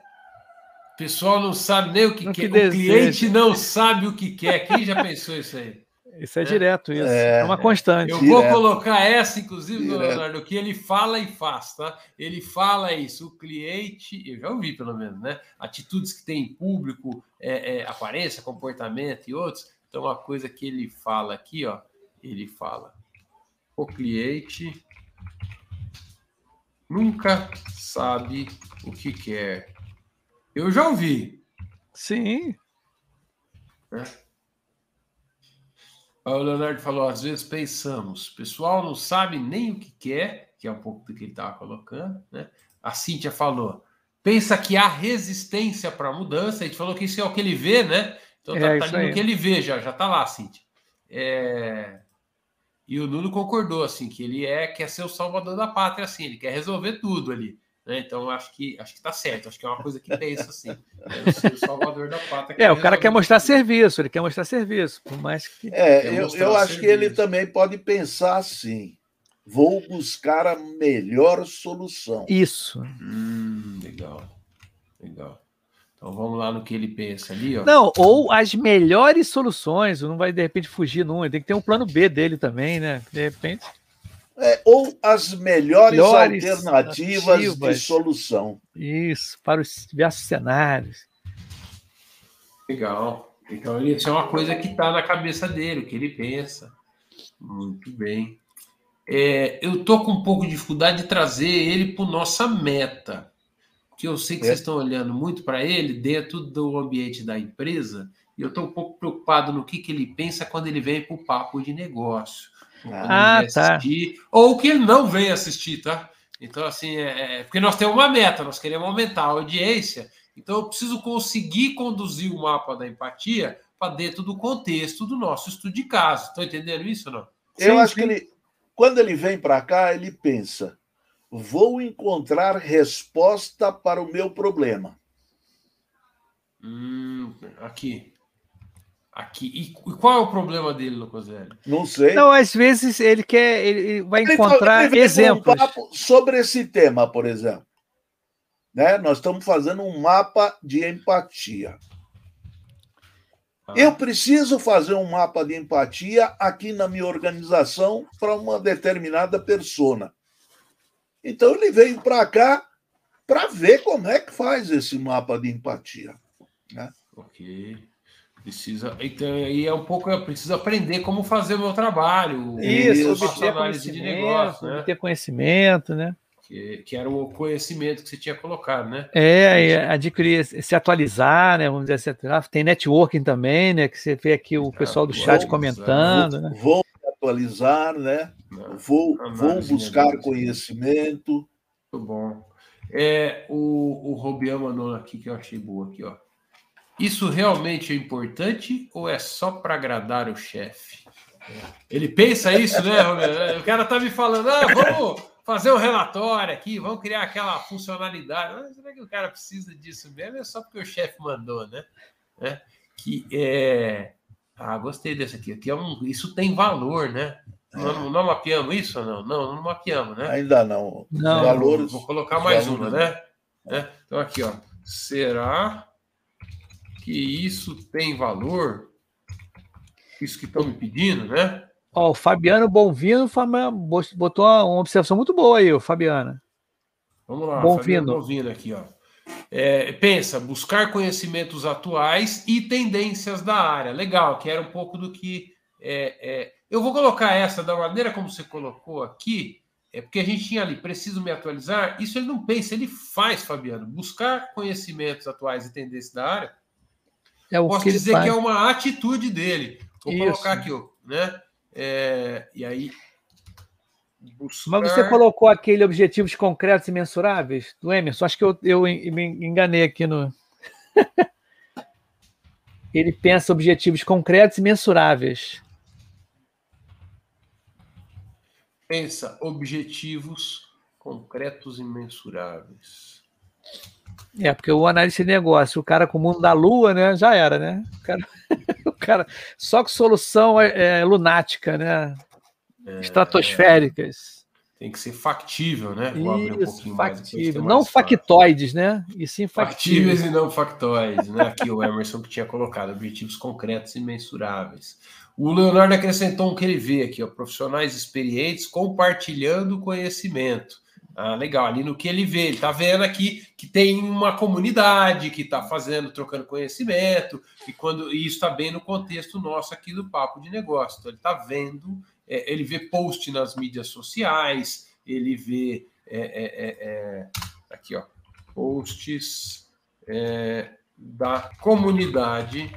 O pessoal não sabe nem o que, que quer. o cliente não sabe o que quer. Quem já pensou isso aí? Isso é, é. direto, isso. É, é uma constante. Eu vou colocar essa, inclusive, direto. Leonardo, que ele fala e faz, tá? Ele fala isso. O cliente, eu já ouvi pelo menos, né? Atitudes que tem em público, é, é, aparência, comportamento e outros Então, a coisa que ele fala aqui, ó, ele fala: o cliente nunca sabe o que quer. Eu já ouvi. Sim. É. O Leonardo falou: às vezes pensamos, o pessoal não sabe nem o que quer, que é um pouco do que ele estava colocando, né? A Cíntia falou: pensa que há resistência para a mudança. A gente falou que isso é o que ele vê, né? Então tá, é, tá ali no que ele vê, já, já tá lá, Cíntia. É... E o Nuno concordou, assim, que ele é quer ser o salvador da pátria, assim, ele quer resolver tudo ali. Né? Então acho que acho que tá certo, acho que é uma coisa que pensa assim. É ser o salvador da pátria. É, o cara quer mostrar tudo. serviço, ele quer mostrar serviço, por mais que. É, eu, eu acho serviço. que ele também pode pensar assim. Vou buscar a melhor solução. Isso. Hum, legal. Legal. Então vamos lá no que ele pensa ali, ó. Não, ou as melhores soluções, não vai de repente fugir num, tem que ter um plano B dele também, né? De repente. É, ou as melhores, melhores alternativas, alternativas de solução. Isso, para os diversos cenários. Legal. Então isso é uma coisa que está na cabeça dele, o que ele pensa. Muito bem. É, eu tô com um pouco de dificuldade de trazer ele para nossa meta, que eu sei que é. vocês estão olhando muito para ele dentro do ambiente da empresa, e eu estou um pouco preocupado no que, que ele pensa quando ele vem para o papo de negócio. Ah, tá. Assistir, ou que ele não vem assistir, tá? Então, assim, é, é, porque nós temos uma meta, nós queremos aumentar a audiência, então eu preciso conseguir conduzir o mapa da empatia para dentro do contexto do nosso estudo de caso. Estão entendendo isso ou não? Eu sim, acho sim. que ele, quando ele vem para cá, ele pensa: vou encontrar resposta para o meu problema. Hum, aqui. Aqui. E qual é o problema dele, Locoselli? Não sei. Não, às vezes ele quer, ele vai ele encontrar ele exemplos. Um sobre esse tema, por exemplo. Né? Nós estamos fazendo um mapa de empatia. Eu preciso fazer um mapa de empatia aqui na minha organização para uma determinada persona. Então ele veio para cá para ver como é que faz esse mapa de empatia. Né? Ok. Precisa. Então, aí é um pouco. Eu preciso aprender como fazer o meu trabalho. Isso, obter conhecimento, de negócio, né? obter conhecimento, né? que, que era o conhecimento que você tinha colocado, né? É, adquirir, se atualizar, né? Vamos dizer assim, tem networking também, né? Que você vê aqui o pessoal do chat comentando, né? Vou atualizar, né? Não, vou, vou buscar conhecimento. Muito bom. É, o, o Robian mandou aqui que eu achei boa aqui, ó. Isso realmente é importante ou é só para agradar o chefe? Ele pensa isso, né, Robian? O cara tá me falando, ah, vamos fazer um relatório aqui, vamos criar aquela funcionalidade. Mas será que o cara precisa disso mesmo? É só porque o chefe mandou, né? É, que é. Ah, gostei desse aqui. aqui é um... Isso tem valor, né? Não, não mapeamos isso ou não? Não, não mapeamos, né? Ainda não. não. Valores, Vou colocar mais uma, né? É. Então, aqui, ó. Será que isso tem valor? Isso que estão me pedindo, né? Ó, o Fabiano Bonvino botou uma observação muito boa aí, o Fabiano. Vamos lá, Bonvino. Bonvino aqui, ó. É, pensa, buscar conhecimentos atuais e tendências da área. Legal, que era um pouco do que. É, é, eu vou colocar essa da maneira como você colocou aqui, é porque a gente tinha ali, preciso me atualizar. Isso ele não pensa, ele faz, Fabiano. Buscar conhecimentos atuais e tendências da área. É o Posso que dizer que é uma atitude dele. Vou Isso. colocar aqui, né? É, e aí. Buscar... Mas você colocou aquele objetivos concretos e mensuráveis do Emerson? Acho que eu, eu me enganei aqui no. Ele pensa objetivos concretos e mensuráveis. Pensa objetivos concretos e mensuráveis. É, porque o analista de negócio, o cara com o mundo da lua, né, já era, né? O cara, o cara só com solução é, é lunática, né? É, Estratosféricas. Tem que ser factível, né? Vou abrir um pouquinho factível. Mais, não factoides, né? E sim factíveis. Factíveis e não factoides, né? Aqui o Emerson que tinha colocado, objetivos concretos e mensuráveis. O Leonardo acrescentou um que ele vê aqui, ó, profissionais experientes compartilhando conhecimento Ah, legal. Ali no que ele vê, ele está vendo aqui que tem uma comunidade que está fazendo, trocando conhecimento, e quando e isso está bem no contexto nosso aqui do papo de negócio. Então, ele está vendo, é, ele vê post nas mídias sociais, ele vê é, é, é, é aqui, ó, posts da comunidade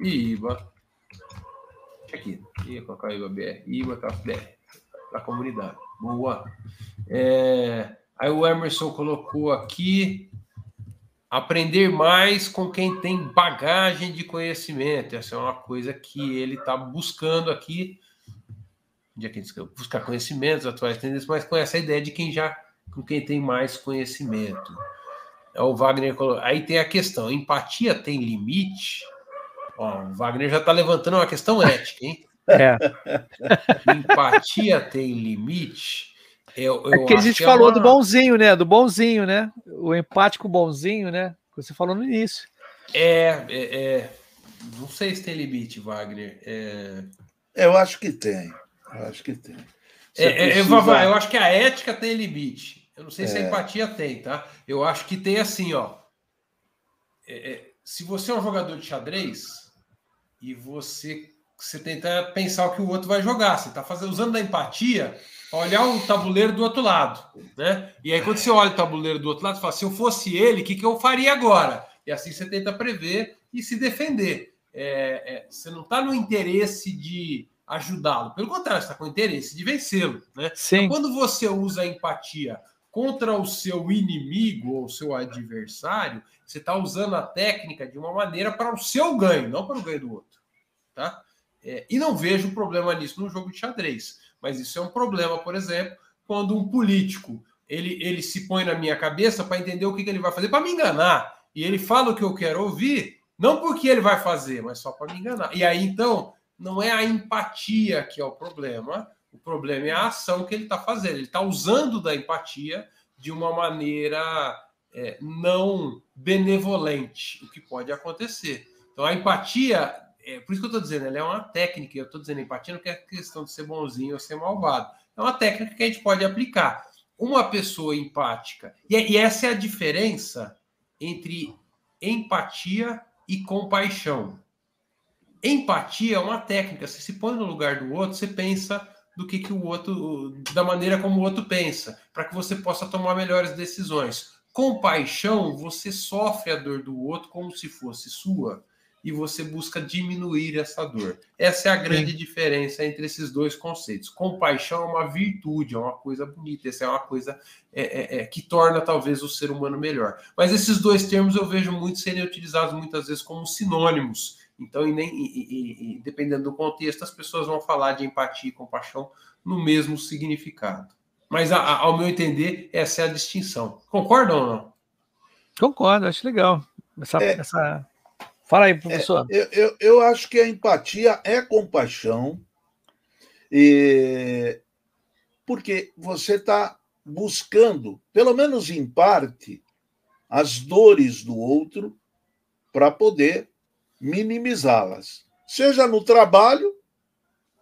IBA. Aqui, ia colocar IBA BR, IBA BR, da comunidade. Boa. Aí o Emerson colocou aqui aprender mais com quem tem bagagem de conhecimento. Essa é uma coisa que ele está buscando aqui. Onde é que buscar conhecimentos, atuais tendências, mas com essa ideia de quem já com quem tem mais conhecimento. É o Wagner colocou. Aí tem a questão: empatia tem limite? Ó, o Wagner já está levantando uma questão ética, hein? É. Empatia tem limite? Eu, eu é que a gente que é falou é uma... do bonzinho, né? Do bonzinho, né? O empático bonzinho, né? Que você falou no início. É, é, é... não sei se tem limite, Wagner. É... Eu acho que tem. Eu acho que tem. É, precisa... eu, eu acho que a ética tem limite. Eu não sei se a empatia tem, tá? Eu acho que tem assim, ó. se você é um jogador de xadrez e você você tenta pensar o que o outro vai jogar. Você está usando da empatia olhar o tabuleiro do outro lado, né? E aí, quando você olha o tabuleiro do outro lado, você fala: se eu fosse ele, o que, que eu faria agora? E assim você tenta prever e se defender. É, é, você não está no interesse de ajudá-lo, pelo contrário, está com interesse de vencê-lo, né? Sim. Então, quando você usa a empatia contra o seu inimigo ou seu adversário, você está usando a técnica de uma maneira para o seu ganho, não para o ganho do outro, tá? É, e não vejo problema nisso no jogo de xadrez. Mas isso é um problema, por exemplo, quando um político ele, ele se põe na minha cabeça para entender o que, que ele vai fazer para me enganar. E ele fala o que eu quero ouvir, não porque ele vai fazer, mas só para me enganar. E aí, então, não é a empatia que é o problema, o problema é a ação que ele está fazendo. Ele está usando da empatia de uma maneira é, não benevolente, o que pode acontecer. Então, a empatia é, por isso que eu estou dizendo, ela é uma técnica, eu estou dizendo empatia não é questão de ser bonzinho ou ser malvado. É uma técnica que a gente pode aplicar. Uma pessoa empática, e, e essa é a diferença entre empatia e compaixão. Empatia é uma técnica, você se põe no lugar do outro, você pensa do que, que o outro, da maneira como o outro pensa, para que você possa tomar melhores decisões. Compaixão, você sofre a dor do outro como se fosse sua e você busca diminuir essa dor. Essa é a grande Sim. diferença entre esses dois conceitos. Compaixão é uma virtude, é uma coisa bonita, essa é uma coisa é, é, é, que torna talvez o ser humano melhor. Mas esses dois termos eu vejo muito serem utilizados muitas vezes como sinônimos. Então, e nem, e, e, dependendo do contexto, as pessoas vão falar de empatia e compaixão no mesmo significado. Mas, a, a, ao meu entender, essa é a distinção. Concordam ou não? Concordo, acho legal. Essa, é, essa Fala aí, professor. É, eu, eu, eu, acho que a empatia é compaixão, e... porque você está buscando, pelo menos em parte, as dores do outro para poder minimizá-las, seja no trabalho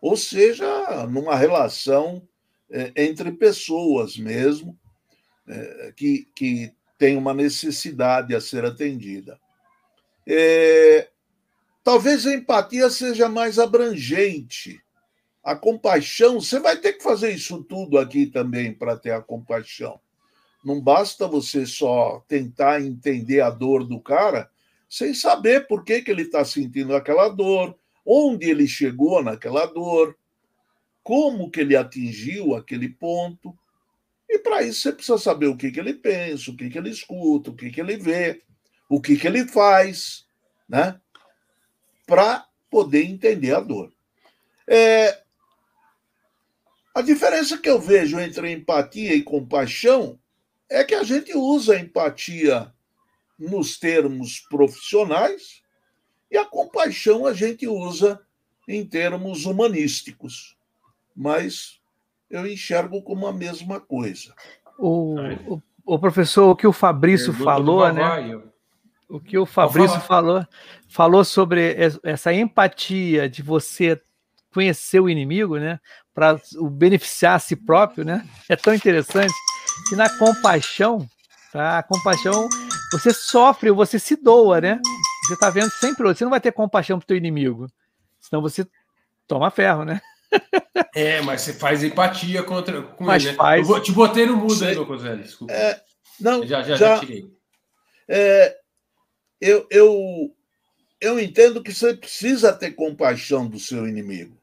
ou seja numa relação é, entre pessoas mesmo, é, que, que tem uma necessidade a ser atendida. É, talvez a empatia seja mais abrangente. A compaixão, você vai ter que fazer isso tudo aqui também para ter a compaixão. Não basta você só tentar entender a dor do cara sem saber por que, que ele está sentindo aquela dor, onde ele chegou naquela dor, como que ele atingiu aquele ponto. E para isso você precisa saber o que, que ele pensa, o que, que ele escuta, o que, que ele vê o que, que ele faz, né? Para poder entender a dor. É, a diferença que eu vejo entre empatia e compaixão é que a gente usa a empatia nos termos profissionais e a compaixão a gente usa em termos humanísticos. Mas eu enxergo como a mesma coisa. O, o, o professor, o que o Fabrício Pergunta falou, né? o que o Fabrício falou, falou sobre essa empatia de você conhecer o inimigo, né, para beneficiar a si próprio, né? É tão interessante. que na compaixão, tá? A compaixão, você sofre, você se doa, né? Você está vendo sempre você não vai ter compaixão pro teu inimigo, senão você toma ferro, né? É, mas você faz empatia contra com mas ele, né? faz. Eu te botei no mudo aí, Lucas Velho, desculpa. É, não, já, já, já, já tirei. É, eu, eu, eu entendo que você precisa ter compaixão do seu inimigo.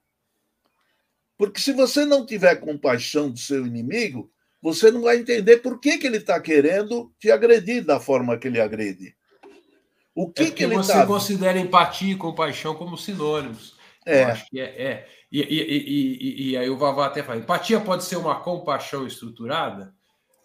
Porque se você não tiver compaixão do seu inimigo, você não vai entender por que, que ele está querendo te agredir da forma que ele agride. O que, é que ele você tá... considera empatia e compaixão como sinônimos. É. Eu acho que é. é. E, e, e, e, aí o Vavá até fala: empatia pode ser uma compaixão estruturada?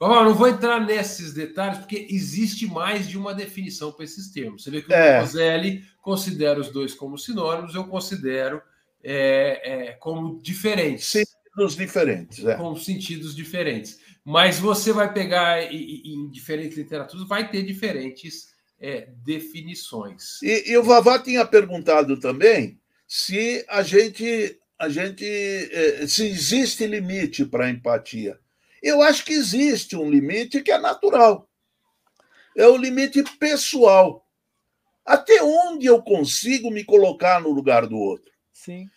Vavá, não vou entrar nesses detalhes, porque existe mais de uma definição para esses termos. Você vê que É. o Roselli considera os dois como sinônimos, eu considero é, é, como diferentes. Sentidos diferentes. É. com sentidos diferentes. Mas você vai pegar em diferentes literaturas, vai ter diferentes é, definições. E, e o Vavá tinha perguntado também se a gente, a gente, eh, se existe limite para a empatia. Eu acho que existe um limite que é natural. É o limite pessoal. Até onde eu consigo me colocar no lugar do outro? Sim.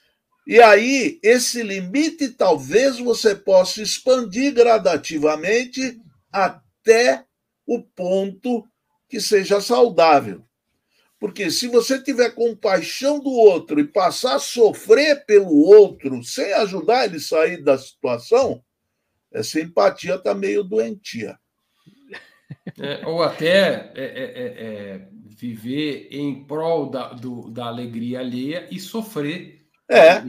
E aí, esse limite talvez você possa expandir gradativamente até o ponto que seja saudável. Porque se você tiver compaixão do outro e passar a sofrer pelo outro sem ajudar ele a sair da situação, essa empatia está meio doentia. É, ou até é, é, é, é, viver em prol da, do- da alegria alheia e sofrer. É,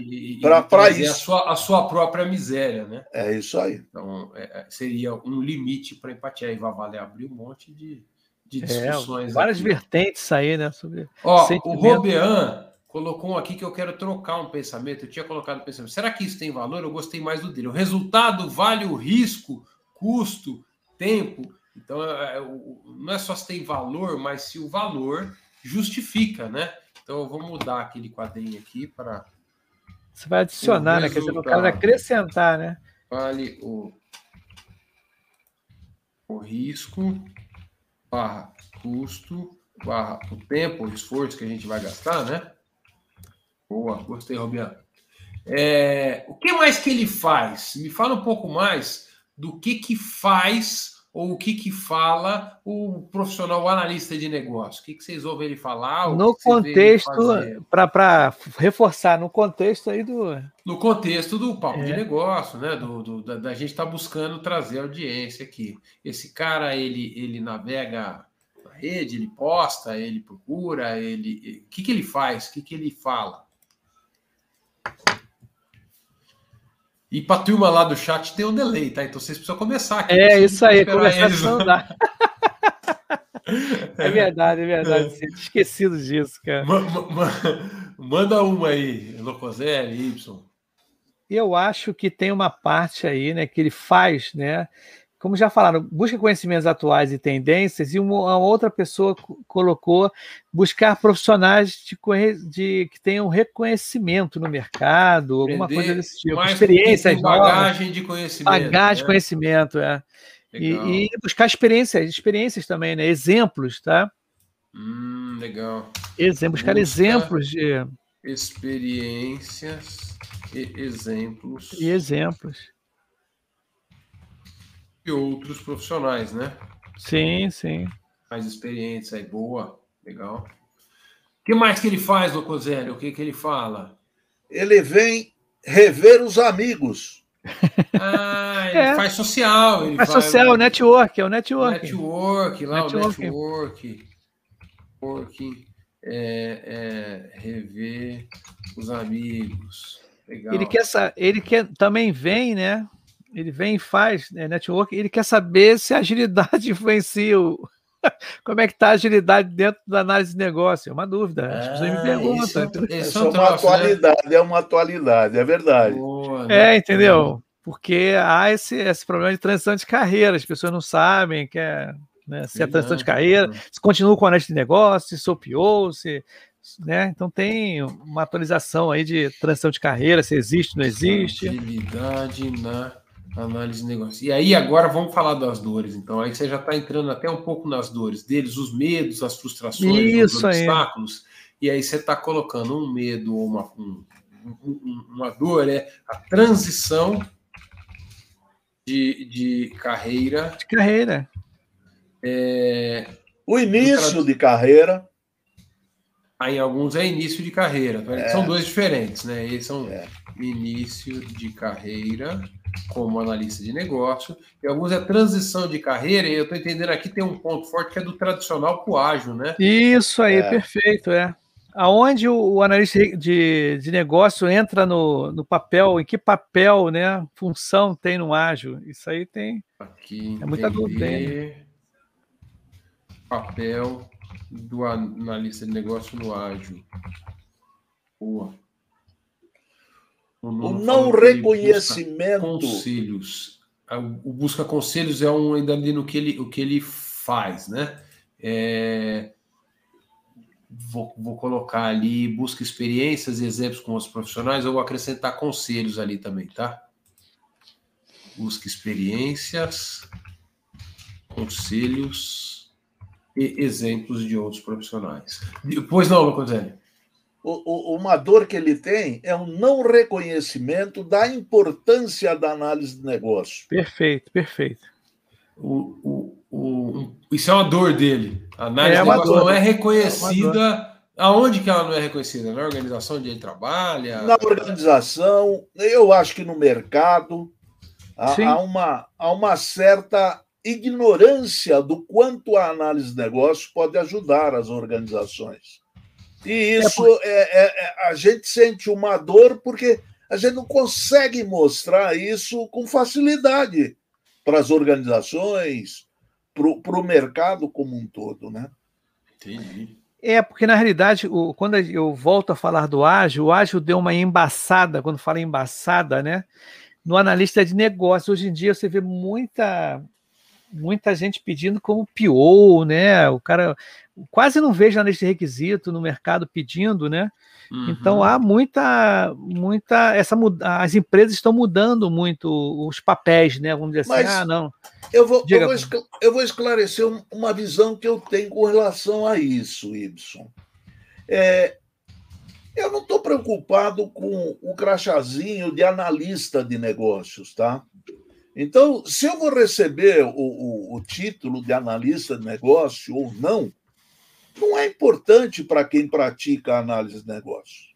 trazer isso. A sua, a sua própria miséria, né? é isso aí. Então, é, é, seria um limite para empatia. Aí vai valer abrir um monte de, de É, discussões. várias aqui. vertentes aí, né? Sobre... Ó, o. Robean colocou um aqui que eu quero trocar um pensamento. Eu tinha colocado um pensamento. Será que isso tem valor? Eu gostei mais do dele. O resultado vale o risco, custo, tempo. Então, é, é, o- não é só se tem valor, mas se o valor justifica, né? Então, eu vou mudar aquele quadrinho aqui para Você vai adicionar, né? Quer dizer, no caso, acrescentar, né? vale o, o risco barra custo barra o tempo, o esforço que a gente vai gastar, né? Boa, gostei, Robiano. É, o que mais que ele faz? Me fala um pouco mais do que que faz ou o que que fala o profissional, o analista de negócio. O que, que vocês ouvem ele falar? No que contexto, para reforçar, no contexto aí do. no contexto do papo É. de negócio, né? Do, do- da, da gente estar buscando trazer audiência aqui. Esse cara ele, ele navega na rede, ele posta, ele procura, ele. O que, que ele faz? O que, que ele fala? E para a turma lá do chat tem um delay, tá? Então vocês precisam começar aqui. É isso aí, começar a andar. É verdade, é verdade. Tinha esquecido disso, cara. Ma- ma- Manda uma aí, Locoselli, Y. Eu acho que tem uma parte aí, né, que ele faz, né? Como já falaram, busca conhecimentos atuais e tendências, e uma, outra pessoa co- colocou buscar profissionais de, de- que tenham reconhecimento no mercado, alguma Aprender coisa desse tipo, experiências novas, bagagem de conhecimento. bagagem de né? conhecimento, é. E, e buscar experiências, experiências também, né? Exemplos, tá? Hum, legal. Exemplos, buscar Busca- exemplos de, Experiências e exemplos e exemplos. De outros profissionais, né? Sim, sim. Mais experientes aí, boa, legal. O que mais que ele faz, Locoselli? O que, que ele fala? Ele vem rever os amigos. Ah, ele É. faz social. Ele Mas social, network, é o network. Network, lá Networking. o network. Networking. É, é, rever os amigos. Legal. Ele quer, ele quer também vem, né? Ele vem e faz né, network. Ele quer saber se a agilidade influencia o... como é que está a agilidade dentro da análise de negócio. É uma dúvida. As pessoas me Ah, perguntam. isso é-? Esse Isso é é um uma troço, né? atualidade, é uma atualidade, é verdade. Boa, né? É, entendeu? Porque há esse, esse problema de transição de carreira. As pessoas não sabem que é, né, se é transição de carreira, se continua com a análise de negócio, se sopiou, se. Né? Então tem uma atualização aí de transição de carreira, se existe, não existe. Agilidade na Análise de negócio. E aí, agora vamos falar das dores. Então, aí você já está entrando até um pouco nas dores deles, os medos, as frustrações, Isso os obstáculos. Aí. E aí você está colocando um medo ou uma, um, um, uma dor, é a transição de, de carreira. De carreira. É, o início de carreira. Aí, alguns é início de carreira. É. São dois diferentes, né? Eles são é. Início de carreira como analista de negócio, e alguns é transição de carreira, e eu estou entendendo aqui tem um ponto forte que é do tradicional para o ágil, né? Isso aí, é. perfeito, é. Aonde o, o analista de, de negócio entra no, no papel, em que papel, né, função tem no ágil? Isso aí tem. Aqui, é muita dúvida. Papel do analista de negócio no ágil. Boa. O, não reconhecimento. Conselhos. O busca conselhos é um ainda ali no que ele, o que ele faz, né? É, vou, vou colocar ali, busca experiências e exemplos com os profissionais, eu vou acrescentar conselhos ali também, tá? Busca experiências, conselhos e exemplos de outros profissionais. Pois não, Locoselli? O, o, uma dor que ele tem é um não reconhecimento da importância da análise de negócio. Perfeito, perfeito. O, o, o, isso é uma dor dele. A análise é de negócio dor. não é reconhecida. É Aonde que ela não é reconhecida? Na organização onde ele trabalha? Na organização, eu acho que no mercado há, há uma, há uma certa ignorância do quanto a análise de negócio pode ajudar as organizações. E é isso é, é, é, a gente sente uma dor porque a gente não consegue mostrar isso com facilidade para as organizações, para o mercado como um todo, né? Entendi. É, porque na realidade, o, quando eu volto a falar do ágil, o ágil deu uma embaçada, quando fala embaçada, né? No analista de negócio, hoje em dia você vê muita muita gente pedindo como PO, né? O cara quase não vejo nesse requisito no mercado pedindo, né? Uhum. Então há muita, muita essa as empresas estão mudando muito os papéis, né? Vamos dizer assim, Mas ah, não. Eu vou, vou, eu vou esclarecer uma visão que eu tenho com relação a isso, Ibson. É, eu não estou preocupado com o crachazinho de analista de negócios, tá? Então, se eu vou receber o, o, o título de analista de negócio ou não, não é importante para quem pratica análise de negócio.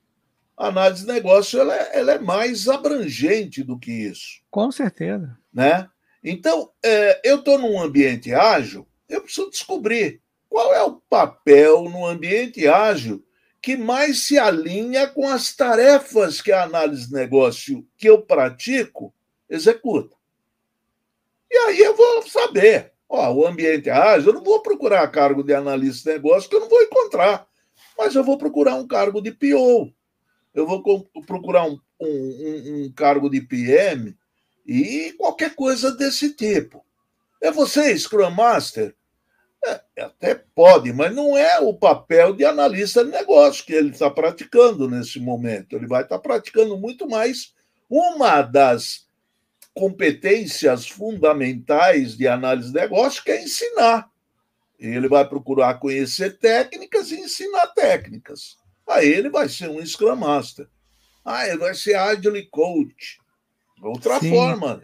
A análise de negócio ela é, ela é, mais abrangente do que isso. Com certeza. Né? Então, é, eu estou num ambiente ágil, eu preciso descobrir qual é o papel no ambiente ágil que mais se alinha com as tarefas que a análise de negócio que eu pratico executa. Aí eu vou saber. Ó, o ambiente ágil, eu não vou procurar cargo de analista de negócio, que eu não vou encontrar. Mas eu vou procurar um cargo de PO. Eu vou procurar um, um, um cargo de PM e qualquer coisa desse tipo. É você, Scrum Master? É, até pode, mas não é o papel de analista de negócio que ele está praticando nesse momento. Ele vai estar praticando muito mais uma das competências fundamentais de análise de negócio, que é ensinar. Ele vai procurar conhecer técnicas e ensinar técnicas. Aí ele vai ser um Scrum Master. Ah, ele vai ser Agile Coach. Outra Sim. forma.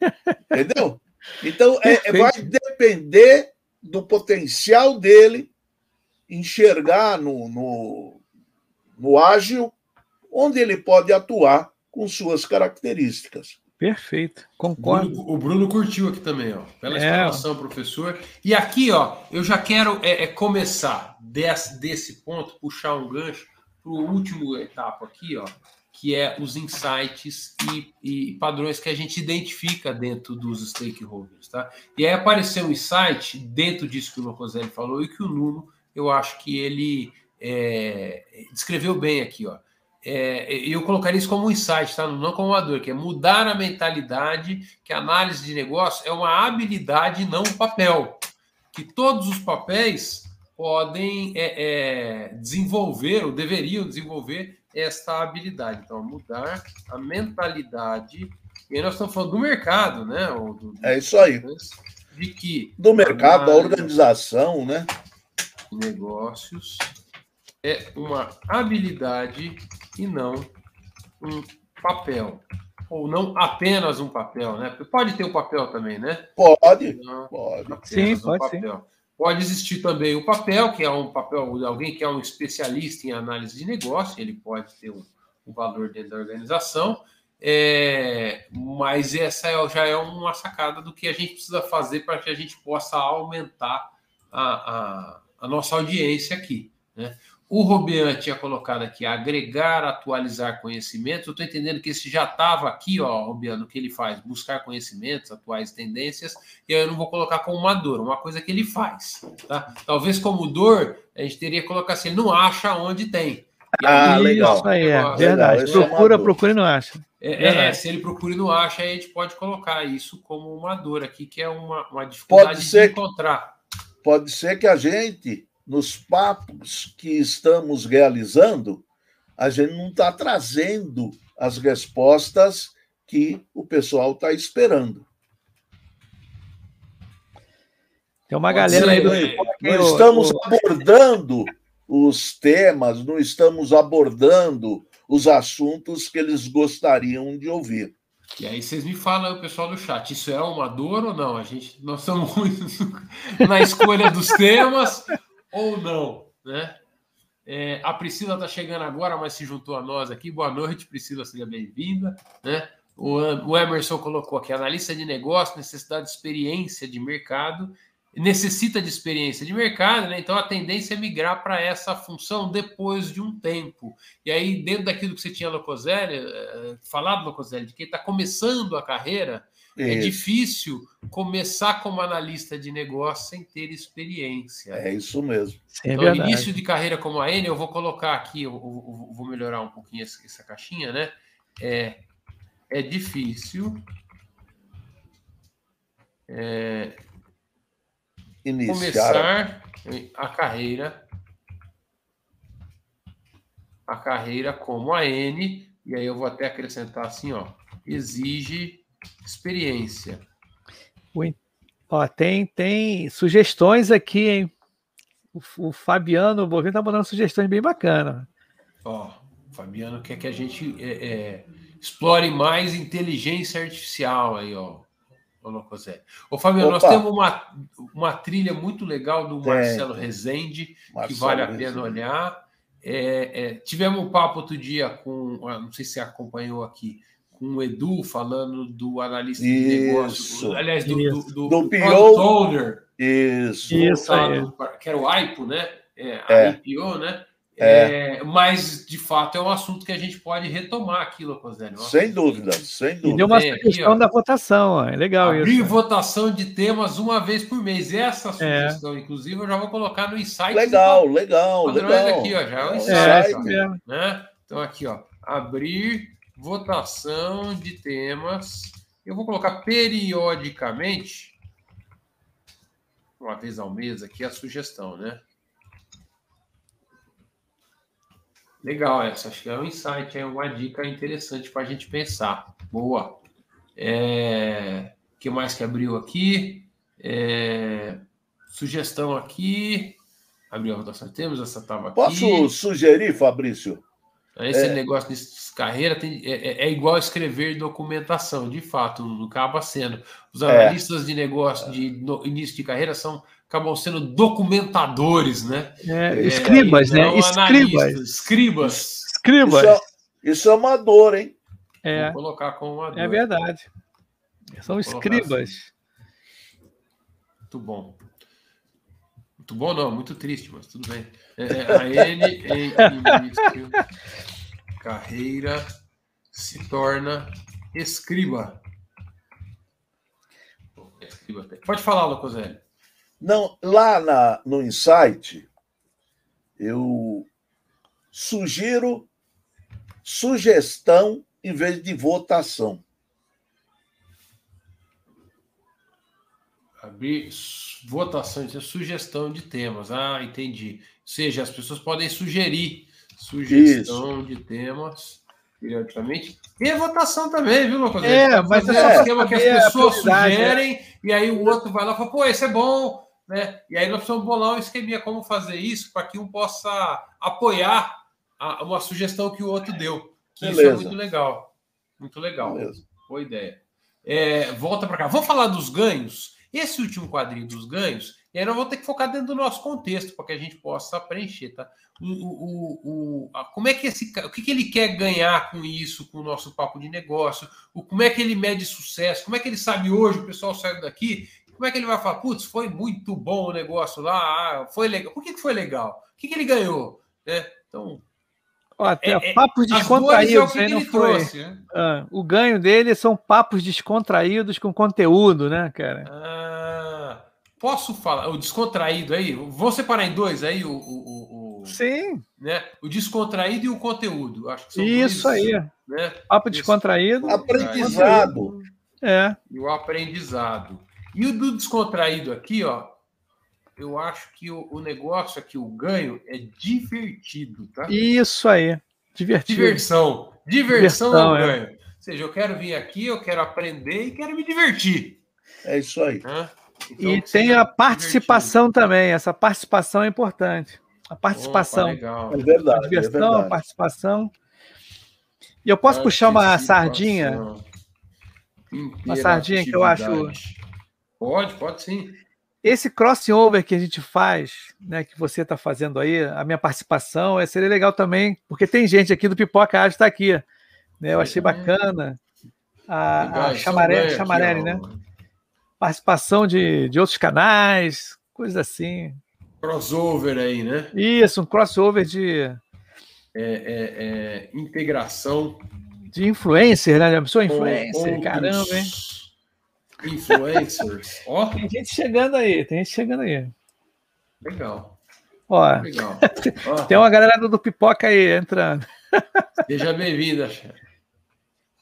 Entendeu? Então, é, vai depender do potencial dele enxergar no, no, no ágil onde ele pode atuar com suas características. Perfeito, concordo. O Bruno, o Bruno curtiu aqui também, ó. Pela explanação, professor. E aqui, ó, eu já quero é, é começar desse, desse ponto, puxar um gancho para o último etapa aqui, ó, que é os insights e, e, padrões que a gente identifica dentro dos stakeholders, tá? E aí apareceu um insight dentro disso que o Locoselli falou e que o Nuno, eu acho que ele é, descreveu bem aqui, ó é, eu colocaria isso como um insight, tá? não como uma dor, que é mudar a mentalidade que a análise de negócio é uma habilidade, não um papel. Que todos os papéis podem é, é, desenvolver, ou deveriam desenvolver, esta habilidade. Então, mudar a mentalidade E aí nós estamos falando do mercado, né? Do, é isso aí. De que. Do mercado, da organização, né? Negócios é uma habilidade e não um papel. Ou não apenas um papel, né? Pode ter um papel também, né? Pode. Não, pode. Sim, pode sim. Pode existir também o papel, que é um papel de alguém que é um especialista em análise de negócio, ele pode ter um, um valor dentro da organização, é, mas essa é, já é uma sacada do que a gente precisa fazer para que a gente possa aumentar a, a, a nossa audiência aqui. Né? O Robian tinha colocado aqui agregar, atualizar conhecimentos. Eu estou entendendo que esse já estava aqui, ó, Robian, o que ele faz, buscar conhecimentos, atuais tendências, e aí eu não vou colocar como uma dor, uma coisa que ele faz. Tá? Talvez como dor, a gente teria que colocar assim, ele não acha onde tem. ah, legal. Isso aí, é verdade. Legal, procura, é procura e não acha. É, é, se ele procura e não acha, aí a gente pode colocar isso como uma dor aqui, que é uma, uma dificuldade ser, de encontrar. Pode ser que a gente nos papos que estamos realizando, a gente não está trazendo as respostas que o pessoal está esperando. Tem uma galera aí do. Não estamos abordando os temas, não estamos abordando os assuntos que eles gostariam de ouvir. E aí vocês me falam, o pessoal do chat, isso é uma dor ou não? A gente, nós estamos na escolha dos temas ou não, né? É, a Priscila está chegando agora, mas se juntou a nós aqui. Boa noite, Priscila, seja bem-vinda. Né? O, o Emerson colocou aqui: analista de negócio, necessidade de experiência de mercado, necessita de experiência de mercado, né? Então a tendência é migrar para essa função depois de um tempo. E aí, dentro daquilo que você tinha, Locoselli, eh, falado, Locoselli, de quem está começando a carreira, é difícil começar como analista de negócio sem ter experiência. É isso mesmo. É então, início de carreira como a N, eu vou colocar aqui, eu, eu, eu vou melhorar um pouquinho essa, essa, caixinha, né? É, é difícil é, começar a carreira a carreira como a N, e aí eu vou até acrescentar assim, ó, exige experiência. Ó, tem, tem sugestões aqui, hein? O, o Fabiano Bovino tá mandando sugestões bem bacanas. Ó, o Fabiano quer que a gente é, é, explore mais inteligência artificial aí, ó. Ô, Fabiano, Opa. nós temos uma, uma trilha muito legal do Marcelo Rezende, Marcelo que vale a pena Rezende. olhar. É, é, tivemos um papo outro dia com, não sei se você acompanhou aqui, com o Edu falando do analista isso, de negócio, aliás, do, isso. do, do, do, do owner. Isso. isso aí. Que era o AIPO, né? É, é. IPO, né? É. é. mas, de fato, é um assunto que a gente pode retomar aqui, Locoselli. Sem dúvida, sem dúvida. E deu uma sugestão aqui, da votação, ó. é legal Abrir isso. Abrir votação de temas uma vez por mês. Essa sugestão, é. inclusive, eu já vou colocar no insight. Legal, legal, legal. Aqui, ó, já é o insight. É, ó, né? Então, aqui, ó. Abrir votação de temas. Eu vou colocar periodicamente, uma vez ao mês aqui, a sugestão, né? Legal essa, acho que é um insight, é uma dica interessante para a gente pensar. Boa. É... O que mais que abriu aqui? É... Sugestão aqui. Abriu a votação de temas, essa estava aqui. Posso sugerir, Fabrício? Esse é. negócio de carreira tem, é, é, é, igual escrever documentação, de fato, não acaba sendo. Os é. analistas de negócio de no, início de carreira são acabam sendo documentadores, né? É, escribas, né? Escribas. Escribas. Escribas. Isso, isso é uma dor, hein? É. Vou colocar como uma dor. É verdade. São escribas. Assim. Muito bom. Muito bom, não, muito triste, mas tudo bem. É, é a N em carreira se torna escriba. Pode falar, Locoselli. Não, lá na, no Insight, eu sugiro sugestão em vez de votação. Abrir votação, sugestão de temas. Ah, entendi. Ou seja, as pessoas podem sugerir sugestão Isso. de temas. periodicamente. E a votação também, viu, Lucas? É, mas é um esquema que as pessoas sugerem e aí o outro vai lá e fala, pô, esse é bom, né? E aí nós precisamos bolar um esqueminha como fazer isso para que um possa apoiar a, uma sugestão que o outro deu. Que isso é muito legal. Muito legal. Beleza. Boa ideia. É, volta para cá. Vamos falar dos ganhos. Esse último quadrinho dos ganhos, e aí nós vamos ter que focar dentro do nosso contexto para que a gente possa preencher, tá? O, o, o, a, como é que esse o que, que ele quer ganhar com isso, com o nosso papo de negócio? O, como é que ele mede sucesso? Como é que ele sabe hoje, o pessoal saiu daqui? Como é que ele vai falar, putz, foi muito bom o negócio lá, ah, foi legal. Por que, que foi legal? O que, que ele ganhou? Né? Então, até é, papos descontraídos, é que não foi. Trouxe, né? ah, o ganho dele são papos descontraídos com conteúdo, né, cara? Ah, posso falar, o descontraído aí, vou separar em dois aí o, o, o Sim. Né, o descontraído e o conteúdo. Acho que Isso dois, aí. Né? Papo descontraído. Aprendizado. É. E o aprendizado. E o do descontraído aqui, ó, eu acho que o, o, negócio aqui, o ganho, é divertido, tá? Isso aí. Divertido. Diversão. Diversão, Diversão é o é. ganho. Ou seja, eu quero vir aqui, eu quero aprender e quero me divertir. É isso aí. Então, e tem a participação divertido. também. Essa participação é importante. A participação. Opa, legal. É verdade. A diversão, é verdade. a participação. E eu posso puxar uma sardinha? Uma sardinha que eu acho. Pode, pode sim. Esse crossover que a gente faz, né, que você está fazendo aí, a minha participação, é, seria legal também, porque tem gente aqui do Pipoca Ágil está aqui. Né, eu achei bacana. A, a Chamarelli, Chamarelli né? Participação de, de outros canais, coisas assim. Crossover aí, né? Isso, um crossover de. É, é, é, integração. De influencer, né? Eu sou influencer, caramba, hein? Influencers. Ó. Tem gente chegando aí, tem gente chegando aí. Legal. Ó, Legal. tem uma galera do, Pipoca aí entrando. Seja bem-vinda,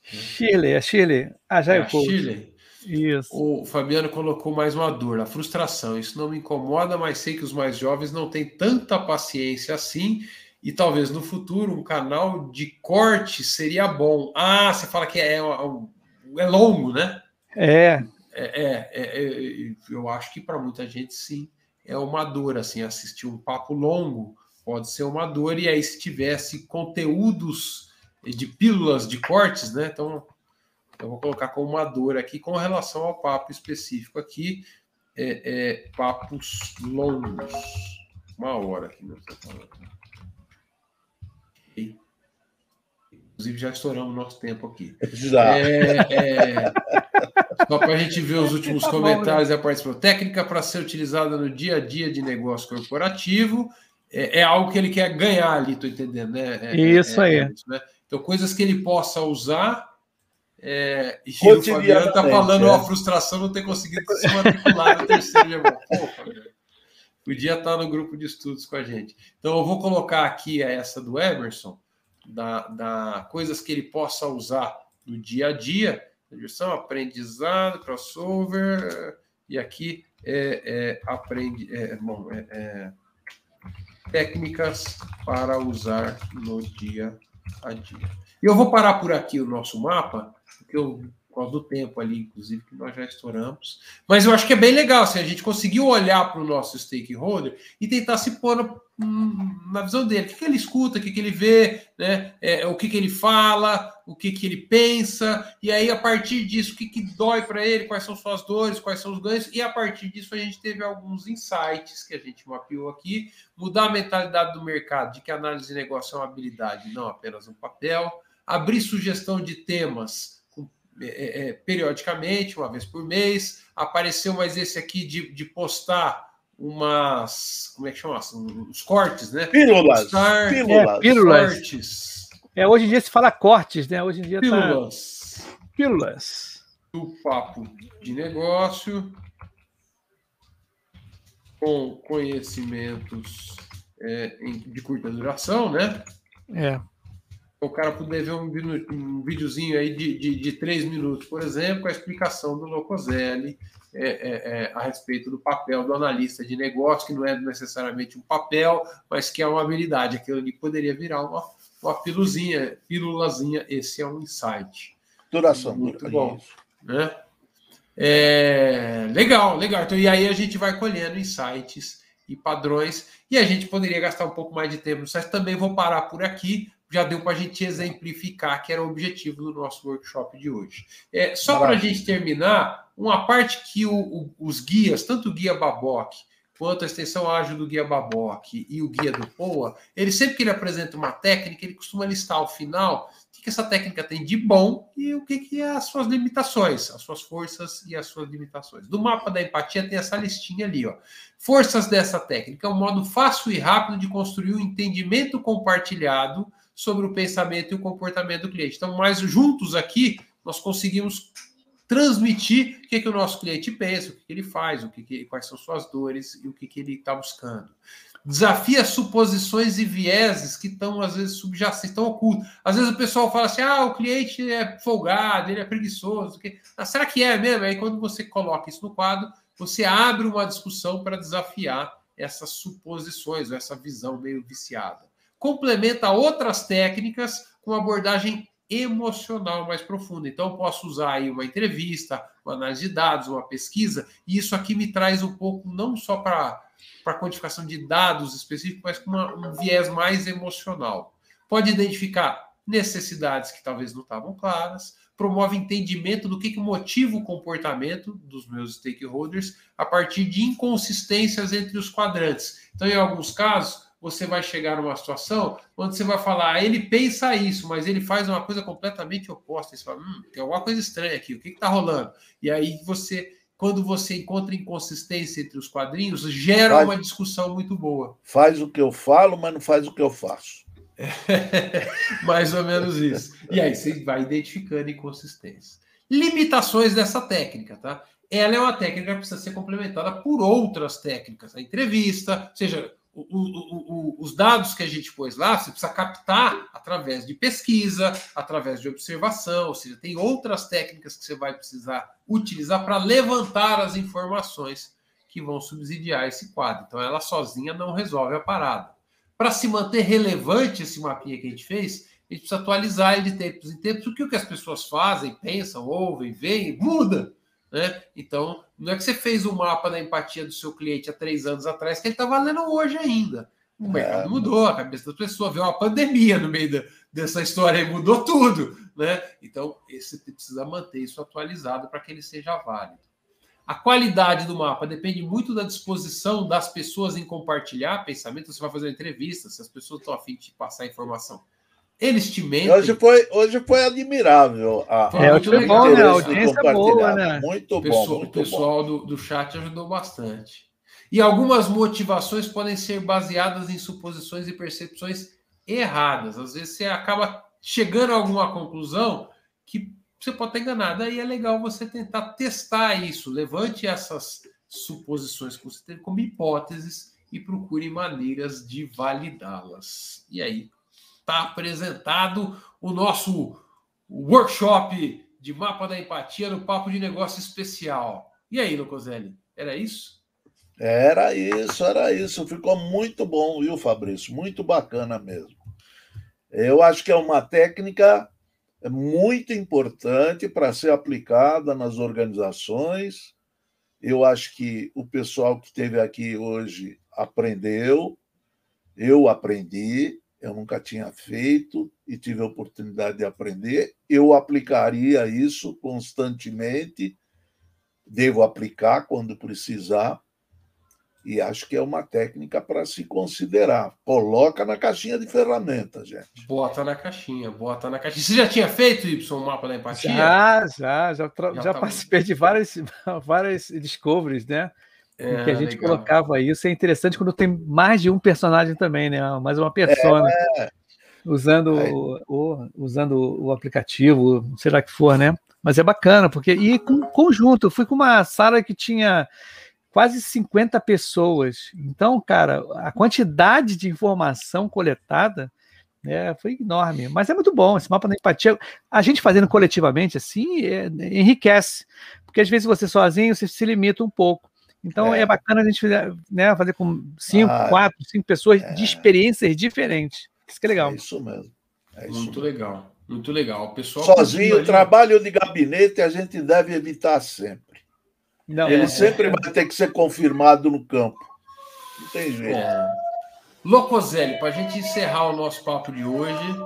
Shirley, é Shirley. Ah, já é, é o Shirley. Isso. O Fabiano colocou mais uma dor, a frustração. Isso não me incomoda, mas sei que os mais jovens não têm tanta paciência assim. E talvez no futuro um canal de corte seria bom. Ah, você fala que é, é, é longo, né? É. É, é, é, é eu acho que para muita gente sim é uma dor assim assistir um papo longo pode ser uma dor e aí se tivesse conteúdos de pílulas de cortes, né? Então eu vou colocar como uma dor aqui com relação ao papo específico aqui é, é papos longos uma hora aqui não Inclusive já estouramos nosso tempo aqui. Já. É, é... Só para a gente ver os últimos tá comentários bom, né? e a participação. Técnica para ser utilizada no dia a dia de negócio corporativo é, é algo que ele quer ganhar ali, estou entendendo, né? É, isso é, aí. Isso, né? Então, coisas que ele possa usar. É, e o Fabiano está falando é. a frustração não ter conseguido se matricular no terceiro dia. podia estar no grupo de estudos com a gente. Então, eu vou colocar aqui essa do Emerson, da, da coisas que ele possa usar no dia a dia diversão, aprendizado, crossover, e aqui é, é aprende, é, bom, é, é, técnicas para usar no dia a dia. E eu vou parar por aqui o nosso mapa, porque eu por causa do tempo ali, inclusive, que nós já estouramos. Mas eu acho que é bem legal, assim, a gente conseguiu olhar para o nosso stakeholder e tentar se pôr na visão dele. O que, que ele escuta, o que, que ele vê, né? É, o que, que ele fala, o que, que ele pensa, e aí, a partir disso, o que, que dói para ele, quais são suas dores, quais são os ganhos, e a partir disso a gente teve alguns insights que a gente mapeou aqui, mudar a mentalidade do mercado, de que análise de negócio é uma habilidade, não apenas um papel, abrir sugestão de temas é, é, é, periodicamente, uma vez por mês. Apareceu mais esse aqui de, de postar umas. Como é que chama? Os cortes, né? Pílulas. Postar, pílulas. É, pílulas. Cortes. É, hoje em dia se fala cortes, né? Hoje em dia tá pílulas. Tá... Pílulas. Do papo de negócio com conhecimentos é, de curta duração, né? É. o cara puder ver um, um videozinho aí de, de, de, três minutos, por exemplo, a explicação do Locoselli é, é, é, a respeito do papel do analista de negócio, que não é necessariamente um papel, mas que é uma habilidade. Aquilo ali poderia virar uma, uma piluzinha, pílulazinha. Esse é um insight. Duração. Muito bom. Né? É, legal, legal. Então, e aí a gente vai colhendo insights e padrões, e a gente poderia gastar um pouco mais de tempo no site. Também vou parar por aqui, já deu para a gente exemplificar que era o objetivo do nosso workshop de hoje. É, só para a gente terminar, uma parte que o, o, os guias, tanto o guia Baboc quanto a extensão ágil do guia Baboc e o guia do POA, ele sempre que ele apresenta uma técnica, ele costuma listar ao final o que, que essa técnica tem de bom e o que, que é as suas limitações, as suas forças e as suas limitações. Do mapa da empatia tem essa listinha ali, ó. Forças dessa técnica é um modo fácil e rápido de construir um entendimento compartilhado sobre o pensamento e o comportamento do cliente. Então, mais juntos aqui, nós conseguimos transmitir o que, que o nosso cliente pensa, o que, que ele faz, o que, que quais são suas dores e o que, que ele está buscando. Desafia suposições e vieses que estão, às vezes, subjacentes, estão ocultos. Às vezes o pessoal fala assim: ah, o cliente é folgado, ele é preguiçoso. Ah, será que é mesmo? Aí, quando você coloca isso no quadro, você abre uma discussão para desafiar essas suposições, essa visão meio viciada complementa outras técnicas com abordagem emocional mais profunda. Então, posso usar aí uma entrevista, uma análise de dados, uma pesquisa, e isso aqui me traz um pouco, não só para a quantificação de dados específicos, mas com um viés mais emocional. Pode identificar necessidades que talvez não estavam claras, promove entendimento do que, que motiva o comportamento dos meus stakeholders a partir de inconsistências entre os quadrantes. Então, em alguns casos, você vai chegar numa situação onde você vai falar, ah, ele pensa isso, mas ele faz uma coisa completamente oposta. Você fala, hum, tem alguma coisa estranha aqui, o que está rolando? E aí você, quando você encontra inconsistência entre os quadrinhos, gera faz, uma discussão muito boa. Faz o que eu falo, mas não faz o que eu faço. mais ou menos isso. E aí você vai identificando inconsistências. Limitações dessa técnica, tá? Ela é uma técnica que precisa ser complementada por outras técnicas. A entrevista, seja o, o, o, os dados que a gente pôs lá, você precisa captar através de pesquisa, através de observação, ou seja, tem outras técnicas que você vai precisar utilizar para levantar as informações que vão subsidiar esse quadro. Então, ela sozinha não resolve a parada. Para se manter relevante esse mapinha que a gente fez, a gente precisa atualizar ele de tempos em tempos, porque o que as pessoas fazem, pensam, ouvem, veem, muda. Né? Então, não é que você fez o um mapa da empatia do seu cliente há três anos atrás, que ele está valendo hoje ainda. O mercado é. mudou, a cabeça das pessoas, veio uma pandemia no meio da, dessa história e mudou tudo. Né? Então, você precisa manter isso atualizado para que ele seja válido. A qualidade do mapa depende muito da disposição das pessoas em compartilhar pensamento. Você vai fazer uma entrevista, se as pessoas estão afim de passar informação eles te mentem. Hoje foi, hoje foi admirável. A, é, hoje foi bom, né? A audiência boa, né? Muito bom. Pessoal, muito o pessoal bom. Do, do chat ajudou bastante. E algumas motivações podem ser baseadas em suposições e percepções erradas. Às vezes você acaba chegando a alguma conclusão que você pode estar enganado. Aí é legal você tentar testar isso. Levante essas suposições que você teve como hipóteses e procure maneiras de validá-las. E aí está apresentado o nosso workshop de mapa da empatia no Papo de Negócio Especial. E aí, Locoselli, era isso? Era isso, era isso. Ficou muito bom, viu, Fabrício? Muito bacana mesmo. Eu acho que é uma técnica muito importante para ser aplicada nas organizações. Eu acho que o pessoal que esteve aqui hoje aprendeu, eu aprendi, eu nunca tinha feito e tive a oportunidade de aprender. Eu aplicaria isso constantemente, devo aplicar quando precisar, e acho que é uma técnica para se considerar. Coloca na caixinha de ferramentas, gente. Bota na caixinha, bota na caixinha. Você já tinha feito, Y, um mapa da empatia? Já, já, já, já, já participei de várias, várias discoveries, né? É, que a gente legal. colocava isso. É interessante quando tem mais de um personagem também, né? Mais uma persona. É. Usando, o, o, usando o aplicativo, sei lá que for, né? Mas é bacana, porque. E com conjunto, fui com uma sala que tinha quase 50 pessoas. Então, cara, a quantidade de informação coletada É, foi enorme. Mas é muito bom esse mapa da empatia. A gente fazendo coletivamente assim é, enriquece. Porque às vezes você sozinho você se limita um pouco. Então é, é bacana a gente né, fazer com cinco, ah, quatro, cinco pessoas é. de experiências diferentes. Isso que é legal. É isso mesmo. É isso muito mesmo. legal. Muito legal. O pessoal Sozinho, o trabalho de gabinete a gente deve evitar sempre. Não, Ele é, sempre vai ter que ser confirmado no campo. Não tem jeito. É. Locoselli, para a gente encerrar o nosso papo de hoje,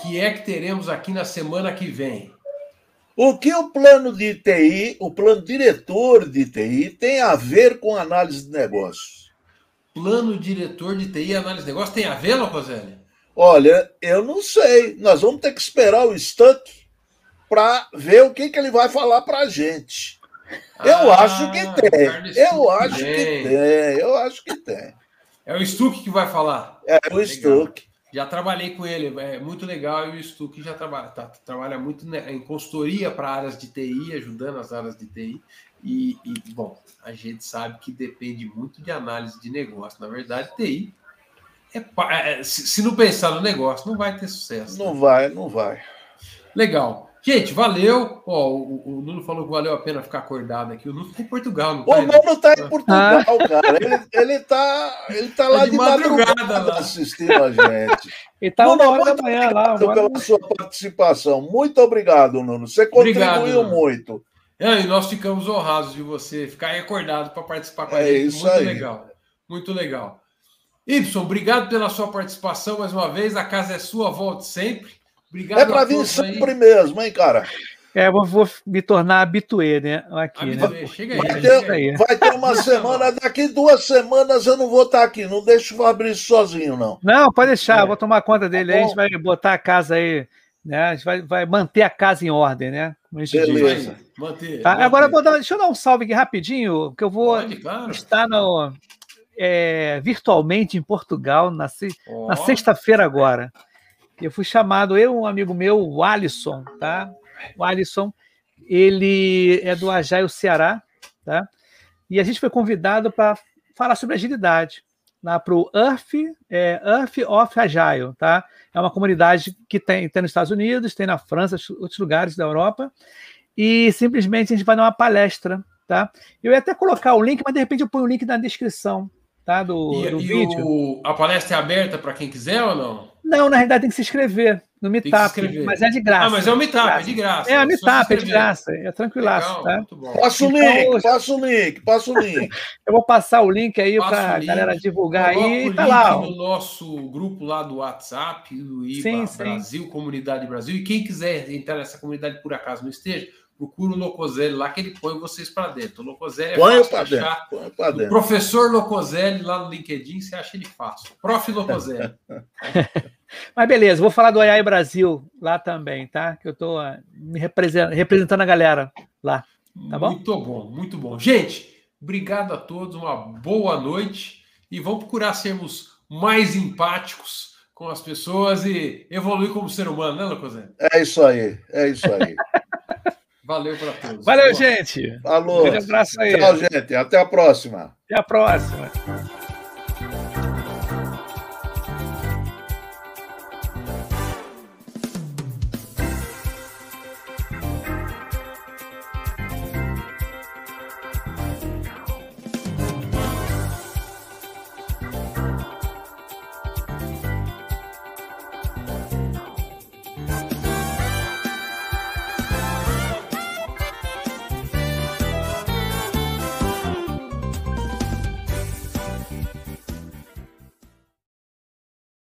que é que teremos aqui na semana que vem? O que o plano de TI, o plano diretor de TI, tem a ver com análise de negócios? Plano diretor de TI e análise de negócios tem a ver, Locoselli? Olha, eu não sei. Nós vamos ter que esperar o Stuck para ver o que, que ele vai falar para a gente. Eu ah, acho que tem. Eu acho que tem. Eu acho que tem. É o Stuck que vai falar. É o Stuck. Já trabalhei com ele, é muito legal. E o Stuck já trabalha, tá, trabalha muito em consultoria para áreas de TI, ajudando as áreas de TI. E, e, bom, a gente sabe que depende muito de análise de negócio. Na verdade, TI é, é, se, se, não pensar no negócio, não vai ter sucesso. Não né? vai, não vai. Legal. Gente, valeu. Ó, o, o, Nuno falou que valeu a pena ficar acordado aqui. O Nuno está em Portugal, não tá? O Nuno está em Portugal, ah. cara. Ele, ele, tá, ele tá lá tá de, de madrugada, madrugada lá. assistindo a gente. Ele está uma hora da manhã lá. Obrigado pela sua participação. Muito obrigado, Nuno. Você contribuiu obrigado, muito. É, e nós ficamos honrados de você ficar aí acordado para participar com a é gente. Isso Muito aí. legal. Muito legal. Y, obrigado pela sua participação mais uma vez. A casa é sua, volte sempre. Obrigado é para vir sempre aí. mesmo, hein, cara? É, vou, vou me tornar habituê, né? Aqui, habituê. né? Chega aí, vai, ter, aí. vai ter uma semana, daqui duas semanas eu não vou estar aqui. Não deixo o Fabrício sozinho, não. Não, pode deixar, é. vou tomar conta dele. Tá aí a gente vai botar a casa aí, né? A gente vai, vai manter a casa em ordem, né? Beleza. Manter, tá? manter. Agora, vou dar, deixa eu dar um salve aqui rapidinho, que eu vou pode, claro. estar no, é, virtualmente em Portugal na, oh. na sexta-feira agora. Eu fui chamado, eu um amigo meu, o Alisson, tá? O Alisson, ele é do Ajaio Ceará, tá? E a gente foi convidado para falar sobre agilidade lá para o Earth, é, Earth of Agile, tá? É uma comunidade que tem, tem nos Estados Unidos, tem na França, outros lugares da Europa, e simplesmente a gente vai dar uma palestra, tá? Eu ia até colocar o link, mas de repente eu ponho o link na descrição, tá? Do, e, do e vídeo. O, a palestra é aberta para quem quiser ou não? Não, na realidade tem que se inscrever no Meetup, mas é de graça. Ah, mas é o Meetup, é de graça. É a Meetup, é de graça, é tranquilaço, Legal, tá? Passa o então, link, passa o link, passa o link. eu vou passar o link aí para a galera divulgar aí e tá lá. no nosso grupo lá do WhatsApp, do IBA sim, Brasil, sim. Comunidade Brasil, e quem quiser entrar nessa comunidade por acaso não esteja, procura o Locoselli lá que ele põe vocês para dentro. O Locoselli é põe fácil achar. Põe dentro. professor Locoselli lá no LinkedIn, você acha ele fácil. Prof. Locoselli. Mas beleza, vou falar do AI Brasil lá também, tá? Que eu estou uh, me representando, representando a galera lá. Tá bom? Muito bom, muito bom. Gente, obrigado a todos, uma boa noite e vamos procurar sermos mais empáticos com as pessoas e evoluir como ser humano, né, Locoselli? É isso aí, é isso aí. Valeu para todos. Valeu, gente. Falou. Um grande abraço aí. Tchau, gente. Até a próxima. Até a próxima.